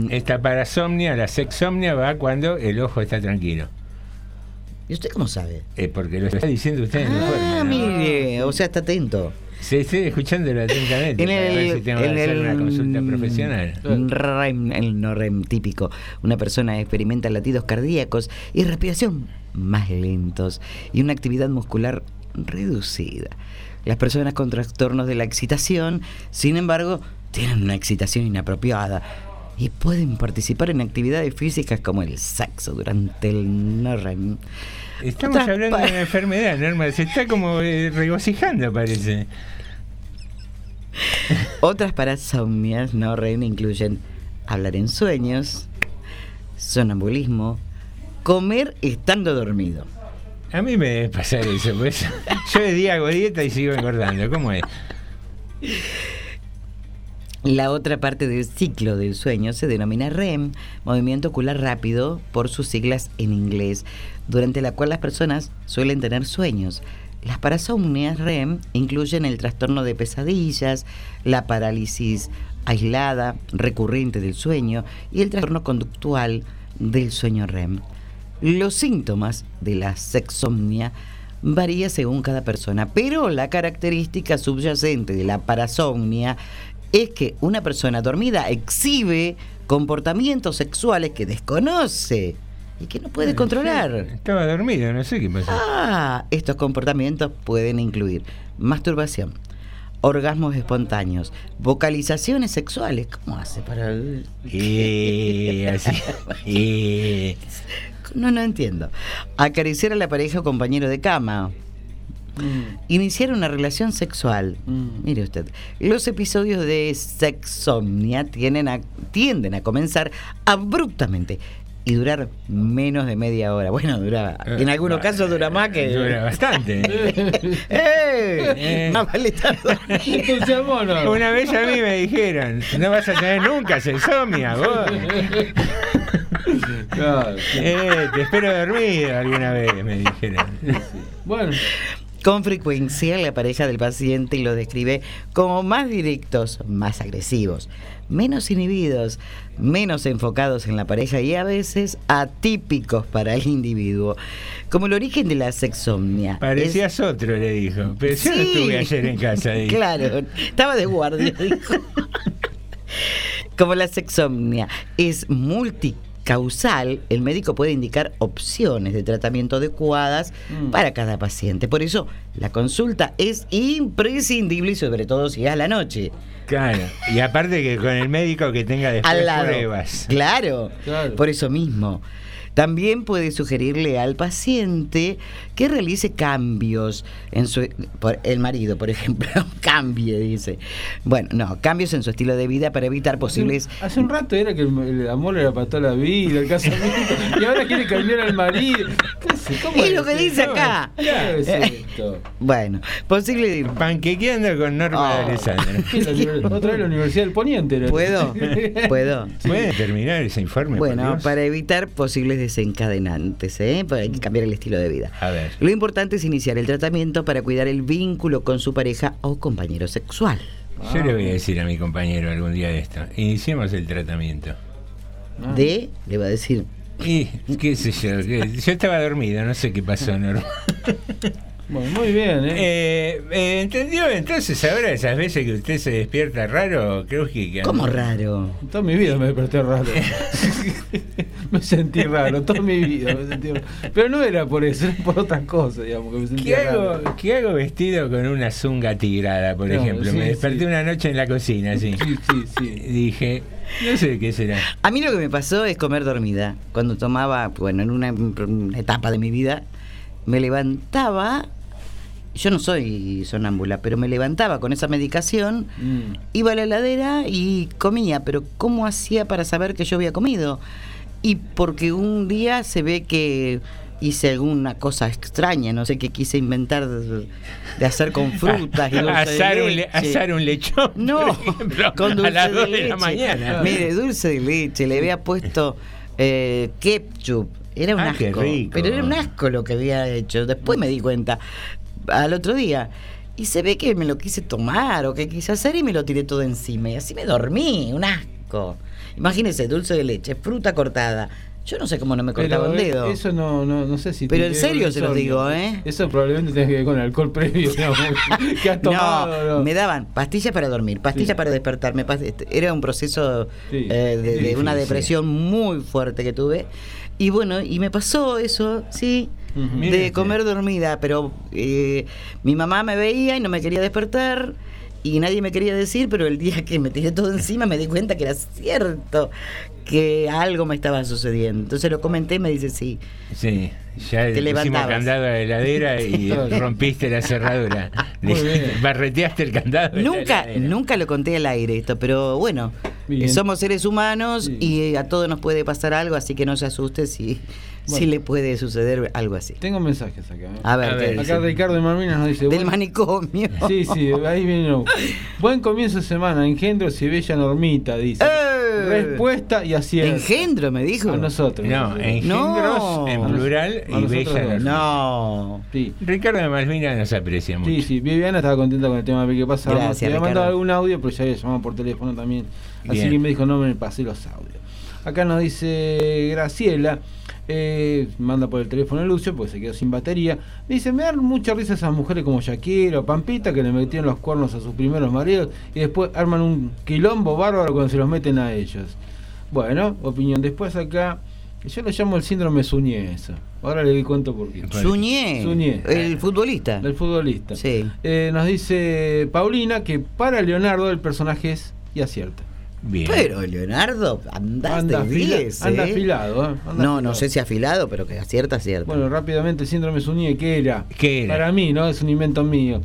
Esta parasomnia, la sexomnia, va cuando el ojo está tranquilo. ¿Y usted cómo sabe? Eh, porque lo está diciendo usted en el Ah. ¿no? mire, o sea, está atento. Sí, estoy escuchándolo atentamente. En ver el, si tengo que en hacer el, una consulta profesional. REM, el no REM típico, una persona experimenta latidos cardíacos y respiración más lentos y una actividad muscular reducida. Las personas con trastornos de la excitación, sin embargo, tienen una excitación inapropiada y pueden participar en actividades físicas como el sexo durante el no REM. Estamos hablando de una enfermedad, Norma. Se está como eh, regocijando, parece. Otras parasomnias no REM incluyen hablar en sueños, sonambulismo, comer estando dormido. A mí me debe pasar eso, pues. Yo de día hago dieta y sigo engordando. ¿Cómo es? La otra parte del ciclo del sueño se denomina REM, movimiento ocular rápido, por sus siglas en inglés, durante la cual las personas suelen tener sueños. Las parasomnias REM incluyen el trastorno de pesadillas, la parálisis aislada, recurrente del sueño y el trastorno conductual del sueño REM. Los síntomas de la sexomnia varía según cada persona, pero la característica subyacente de la parasomnia es que una persona dormida exhibe comportamientos sexuales que desconoce y que no puede controlar. Estaba dormido, no sé qué pasó. Ah, estos comportamientos pueden incluir masturbación, orgasmos espontáneos, vocalizaciones sexuales. ¿Cómo hace para.? Y así. Y... No, no entiendo. Acariciar a la pareja o compañero de cama. Iniciar una relación sexual. Mire usted, los episodios de sexomnia tienden a, tienden a comenzar abruptamente y durar menos de media hora. Bueno, dura, en algunos casos dura más que... Dura bastante. ¡Eh! Eh. Una vez a mí me dijeron, no vas a tener nunca sexomia, vos. Eh, te espero dormido alguna vez, me dijeron. Bueno. Con frecuencia la pareja del paciente lo describe como más directos, más agresivos, menos inhibidos, menos enfocados en la pareja y a veces atípicos para el individuo. Como el origen de la sexomnia. Parecías otro, le dijo. Pero yo no Sí. estuve ayer en casa. dijo. Claro, estaba de guardia, dijo. Como la sexomnia es multicausal, el médico puede indicar opciones de tratamiento adecuadas Mm. para cada paciente. Por eso, la consulta es imprescindible y sobre todo si es a la noche. Claro. Y aparte que con el médico que tenga después Al lado. pruebas. Claro, Claro. por eso mismo. También puede sugerirle al paciente que realice cambios en su por- el marido, por ejemplo, cambie, dice. Bueno, no, cambios en su estilo de vida para evitar posibles Hace un rato era que el, el amor era para toda la vida, el casamiento, y ahora quiere cambiar al marido. ¿Cómo Es lo que dice acá. ¿Qué es esto? Bueno, posible Panquequeando con Norma de Alessandro. ¿Qué es la univers- Otra vez la Universidad del Poniente. era. ¿Puedo? ¿Puedo? ¿Puede terminar ese informe? Bueno, para evitar posibles desencadenantes, ¿eh? Para hay que cambiar el estilo de vida. A ver. Lo importante es iniciar el tratamiento para cuidar el vínculo con su pareja o compañero sexual. Yo le voy a decir a mi compañero algún día de esto. Iniciemos el tratamiento. De, le va a decir, Y qué sé yo, yo estaba dormido, no sé qué pasó, Norma. Bueno, muy bien, ¿eh? Eh, eh, ¿Entendió? Entonces ahora esas veces que usted se despierta raro, creo que... que ¿cómo raro? Toda mi vida me desperté raro. me sentí raro, toda mi vida me sentí raro. Pero no era por eso, era por otras cosas, digamos, que me ¿Qué sentía raro. hago, ¿Qué hago vestido con una zunga tigrada, por No, ejemplo? sí, me desperté sí. una noche en la cocina, así. Sí, sí, sí. Dije, no sé qué será. A mí lo que me pasó es comer dormida. Cuando tomaba, bueno, en una, una etapa de mi vida, me levantaba, yo no soy sonámbula, pero me levantaba con esa medicación, Mm. iba a la heladera y comía, pero ¿cómo hacía para saber que yo había comido? Y porque un día se ve que hice alguna cosa extraña, no sé qué quise inventar de, de hacer con frutas y dulce de asar, un le- asar un lechón, No, por ejemplo, con dulce a las de 2 de, la mañana. Mire, dulce de leche, le había puesto eh, ketchup. Era un Ah, asco. Pero era un asco lo que había hecho. Después me di cuenta, al otro día. Y se ve que me lo quise tomar o que quise hacer y me lo tiré todo encima. Y así me dormí, un asco. Imagínese, dulce de leche, fruta cortada. Yo no sé cómo no me cortaba un Pero, dedo. Eso no, no, no sé si. Pero en serio se lo digo, ¿eh? Eso probablemente tenga que ver con el alcohol previo, que has tomado. no, ¿no? me daban pastillas para dormir, pastillas Sí. para despertarme. este, Era un proceso Sí, eh, de, una depresión muy fuerte que tuve. Y bueno, y me pasó eso, sí, De comer dormida, pero eh, mi mamá me veía y no me quería despertar. Y nadie me quería decir, pero el día que me tiré todo encima me di cuenta que era cierto, que algo me estaba sucediendo. Entonces lo comenté y me dice, sí. Sí, ya Te le pusimos candado a la heladera y rompiste la cerradura. Barreteaste el candado. Nunca, nunca lo conté al aire esto, pero bueno, Bien. somos seres humanos y a todos nos puede pasar algo, así que no se asuste si, si le puede suceder algo así. Tengo mensajes acá. ¿eh? A ver. Acá Ricardo de Malvinas nos dice. del buen- manicomio. Sí, sí, ahí vino. Buen comienzo de semana, engendros y bella normita, dice. ¡Eh! Respuesta y acierto. Engendro, me dijo. A nosotros. No, engendros No. en plural A y bella. Norma. No. Sí. Ricardo de Malvinas nos aprecia mucho. Sí, sí, Viviana estaba contenta con el tema de que pasaba. Gracias, Le había mandado algún audio, pero ya había llamado por teléfono también. Así Bien. que me dijo, no me pasé los audios. Acá nos dice Graciela, eh, manda por el teléfono a Lucio porque se quedó sin batería. Dice, me dan mucha risa esas mujeres como Shakira o Pampita que le metieron los cuernos a sus primeros maridos y después arman un quilombo bárbaro cuando se los meten a ellos. Bueno, opinión. Después acá, yo lo llamo el síndrome Suñé eso. Ahora le cuento por qué. Suñé, Suñé. el futbolista. Del futbolista. Sí. Eh, nos dice Paulina que para Leonardo el personaje es y acierta. Bien. Pero Leonardo, andaste Anda, afila- 10, anda ¿eh? afilado, ¿eh? Anda No, afilado. no sé si afilado, pero que acierta, acierta. Bueno, rápidamente, síndrome Suñé, ¿qué era? ¿Qué era? Para mí, ¿no? Es un invento mío.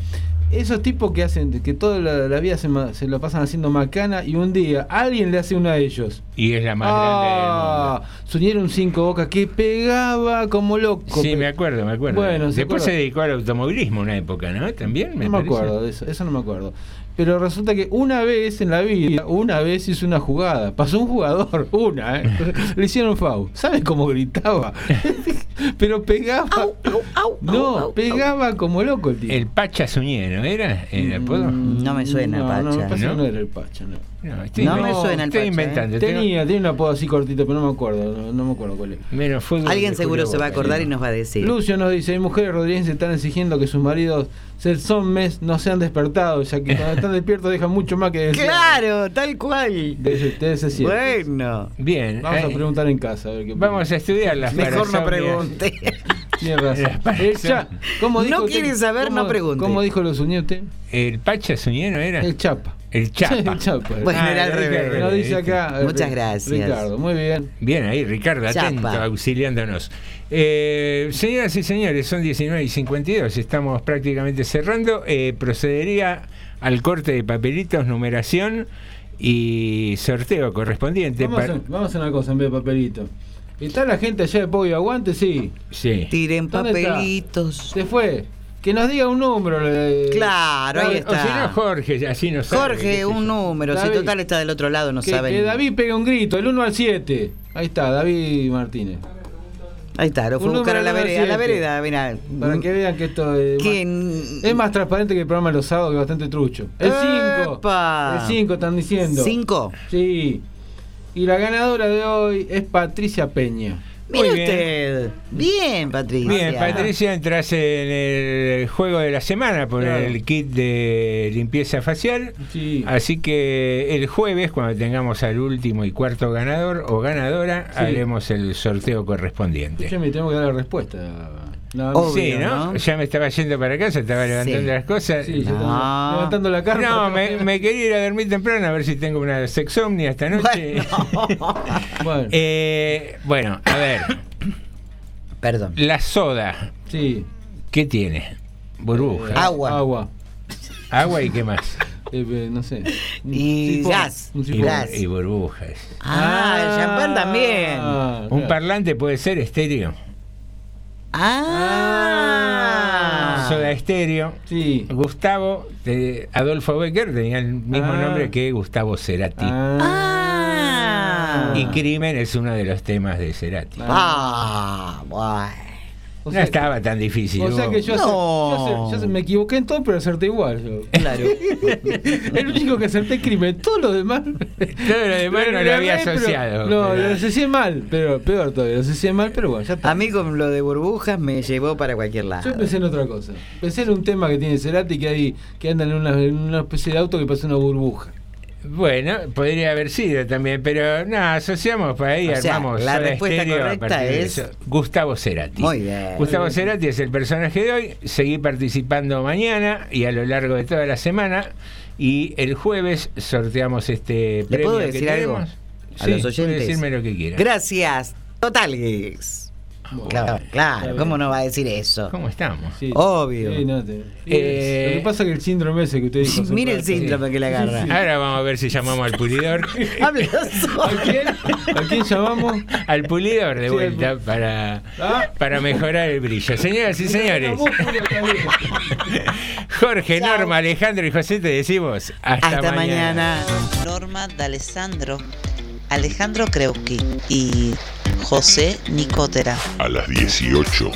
Esos tipos que hacen, que toda la, la vida se, lo pasan haciendo macana y un día alguien le hace una a ellos. Y es la más Ah, Suñé era un cinco boca que pegaba como loco. grande del. Sí, me acuerdo, me acuerdo. Bueno, ¿se Después se dedicó al automovilismo una época, ¿no? También, me no me parece. acuerdo de eso, eso no me acuerdo. Pero resulta que una vez en la vida, una vez hizo una jugada. Pasó un jugador, una, ¿eh? Le hicieron FAU. ¿Sabes cómo gritaba? Pero pegaba. no, pegaba como loco el tío. El Pacha Suñero, ¿era el apodo? No me suena, no, No, Pacha. que ¿No? no era el Pacha, no. No, estoy No me suena el Estoy Pacha, ¿eh? inventando. Tenía, tenía un apodo así cortito, pero no me acuerdo. No, no me acuerdo cuál es. menos fútbol Alguien seguro se va a acordar ¿no? y nos va a decir. Lucio nos dice, hay mujeres que están exigiendo que sus maridos se son mes no sean despertados, ya que cuando están despiertos dejan mucho más que decir. Claro, tal cual. Cierto. Bueno, Bien, Vamos a eh, preguntar en casa. A ver qué vamos a estudiar las mejor no pregunte. Tiene razón. Cha- ¿cómo No dijo usted? quiere saber, ¿Cómo- no pregunte. ¿Cómo dijo los usted? ¿El Pacha Suñero era? El Chapa. El Chapa. El Chapa. Bueno, Ah, era al revés. Lo dice acá. Muchas gracias. Ricardo, muy bien. Bien ahí, Ricardo, atento, Chapa. auxiliándonos. Eh, señoras y señores, son 19 y 52, estamos prácticamente cerrando. Eh, procedería al corte de papelitos, numeración y sorteo correspondiente. Vamos a, vamos a una cosa en vez de papelito. ¿Está la gente allá de Podio Aguante? Sí. Sí. Tiren papelitos. Se fue. Que nos diga un número. eh, Claro, ahí O si no, está. Jorge, así no sabe. Jorge, un número. Si David. total está del otro lado, no que, saben. que David pegue un grito, el 1 al 7. Ahí está, David Martínez. Ahí está, lo fue a buscar a la vereda. A la vereda, mirá. Para que vean que esto es, más, es más transparente que el programa de los sábados, que es bastante trucho. El 5. ¡Epa! El 5 están diciendo. ¿Cinco? Sí. Y la ganadora de hoy es Patricia Peña. Mire Muy bien. usted. Bien, Patricia. Bien, Patricia, entras en el juego de la semana por Claro. el kit de limpieza facial. Sí. Así que el jueves, cuando tengamos al último y cuarto ganador o ganadora, Sí. haremos el sorteo correspondiente. Yo me tengo que dar la respuesta. No, Obvio, sí, ¿no? ¿no? Ya me estaba yendo para casa, estaba levantando Sí. las cosas. Sí, yo No. estaba levantando la carpa. No, me, me quería ir a dormir temprano a ver si tengo una sexomnia esta noche. Bueno, Eh, bueno, a ver, Perdón. la soda, sí. ¿qué tiene? Burbuja. Agua. Agua. Agua y qué más. Eh, eh, no sé. Un Y gas. Un Y. Gas. y burbujas. Ah, el champán también. Ah, Un claro. parlante puede ser estéreo. Ah. Soda estéreo. Sí. Gustavo, de Adolfo Becker, tenía el mismo Ah. nombre que Gustavo Cerati. Ah. Y Crimen es uno de los temas de Cerati. Ah, bueno. O no estaba tan difícil. O sea que yo, acer- No. yo acer- yo acer- me equivoqué en todo, pero acerté igual. yo. Claro. El único que acerté es crimen, todo lo demás. Todo lo demás no lo había pero- asociado. no, lo asocié mal, pero peor todavía, lo asocié mal, pero bueno, ya está. A mí con lo de burbujas me llevó para cualquier lado. Yo pensé en otra cosa. Pensé en un tema que tiene Cerati que hay que anda en una, en una especie de auto que pasa una burbuja. Bueno, podría haber sido también, pero no, asociamos para ahí, O sea, armamos. la respuesta correcta es-. Gustavo Cerati. Muy bien. Gustavo Cerati es el personaje de hoy. Seguí participando mañana y a lo largo de toda la semana. Y el jueves sorteamos este ¿Le premio puedo que decir algo tenemos. a Sí, los puede oyentes? decirme lo que quiera. Gracias. Totales. Claro, claro, ¿cómo no va a decir eso? ¿Cómo estamos? Sí. Obvio. Sí, no te- Eh, lo que pasa es que el síndrome ese que usted dijo. Mire el síndrome que le agarra. Ahora vamos a ver si llamamos al pulidor. ¿A solo. quién? ¿A quién llamamos? al pulidor de Sí, vuelta para, ¿Ah? para mejorar el brillo. Señoras y señores. Jorge, Norma, Alejandro y José te decimos hasta, Hasta mañana. Norma D'Alessandro, Alejandro Kreuski y José Nicotera. A las 18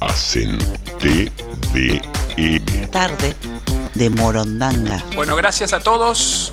hacen TDM. Tarde de Morondanga. Bueno, gracias a todos.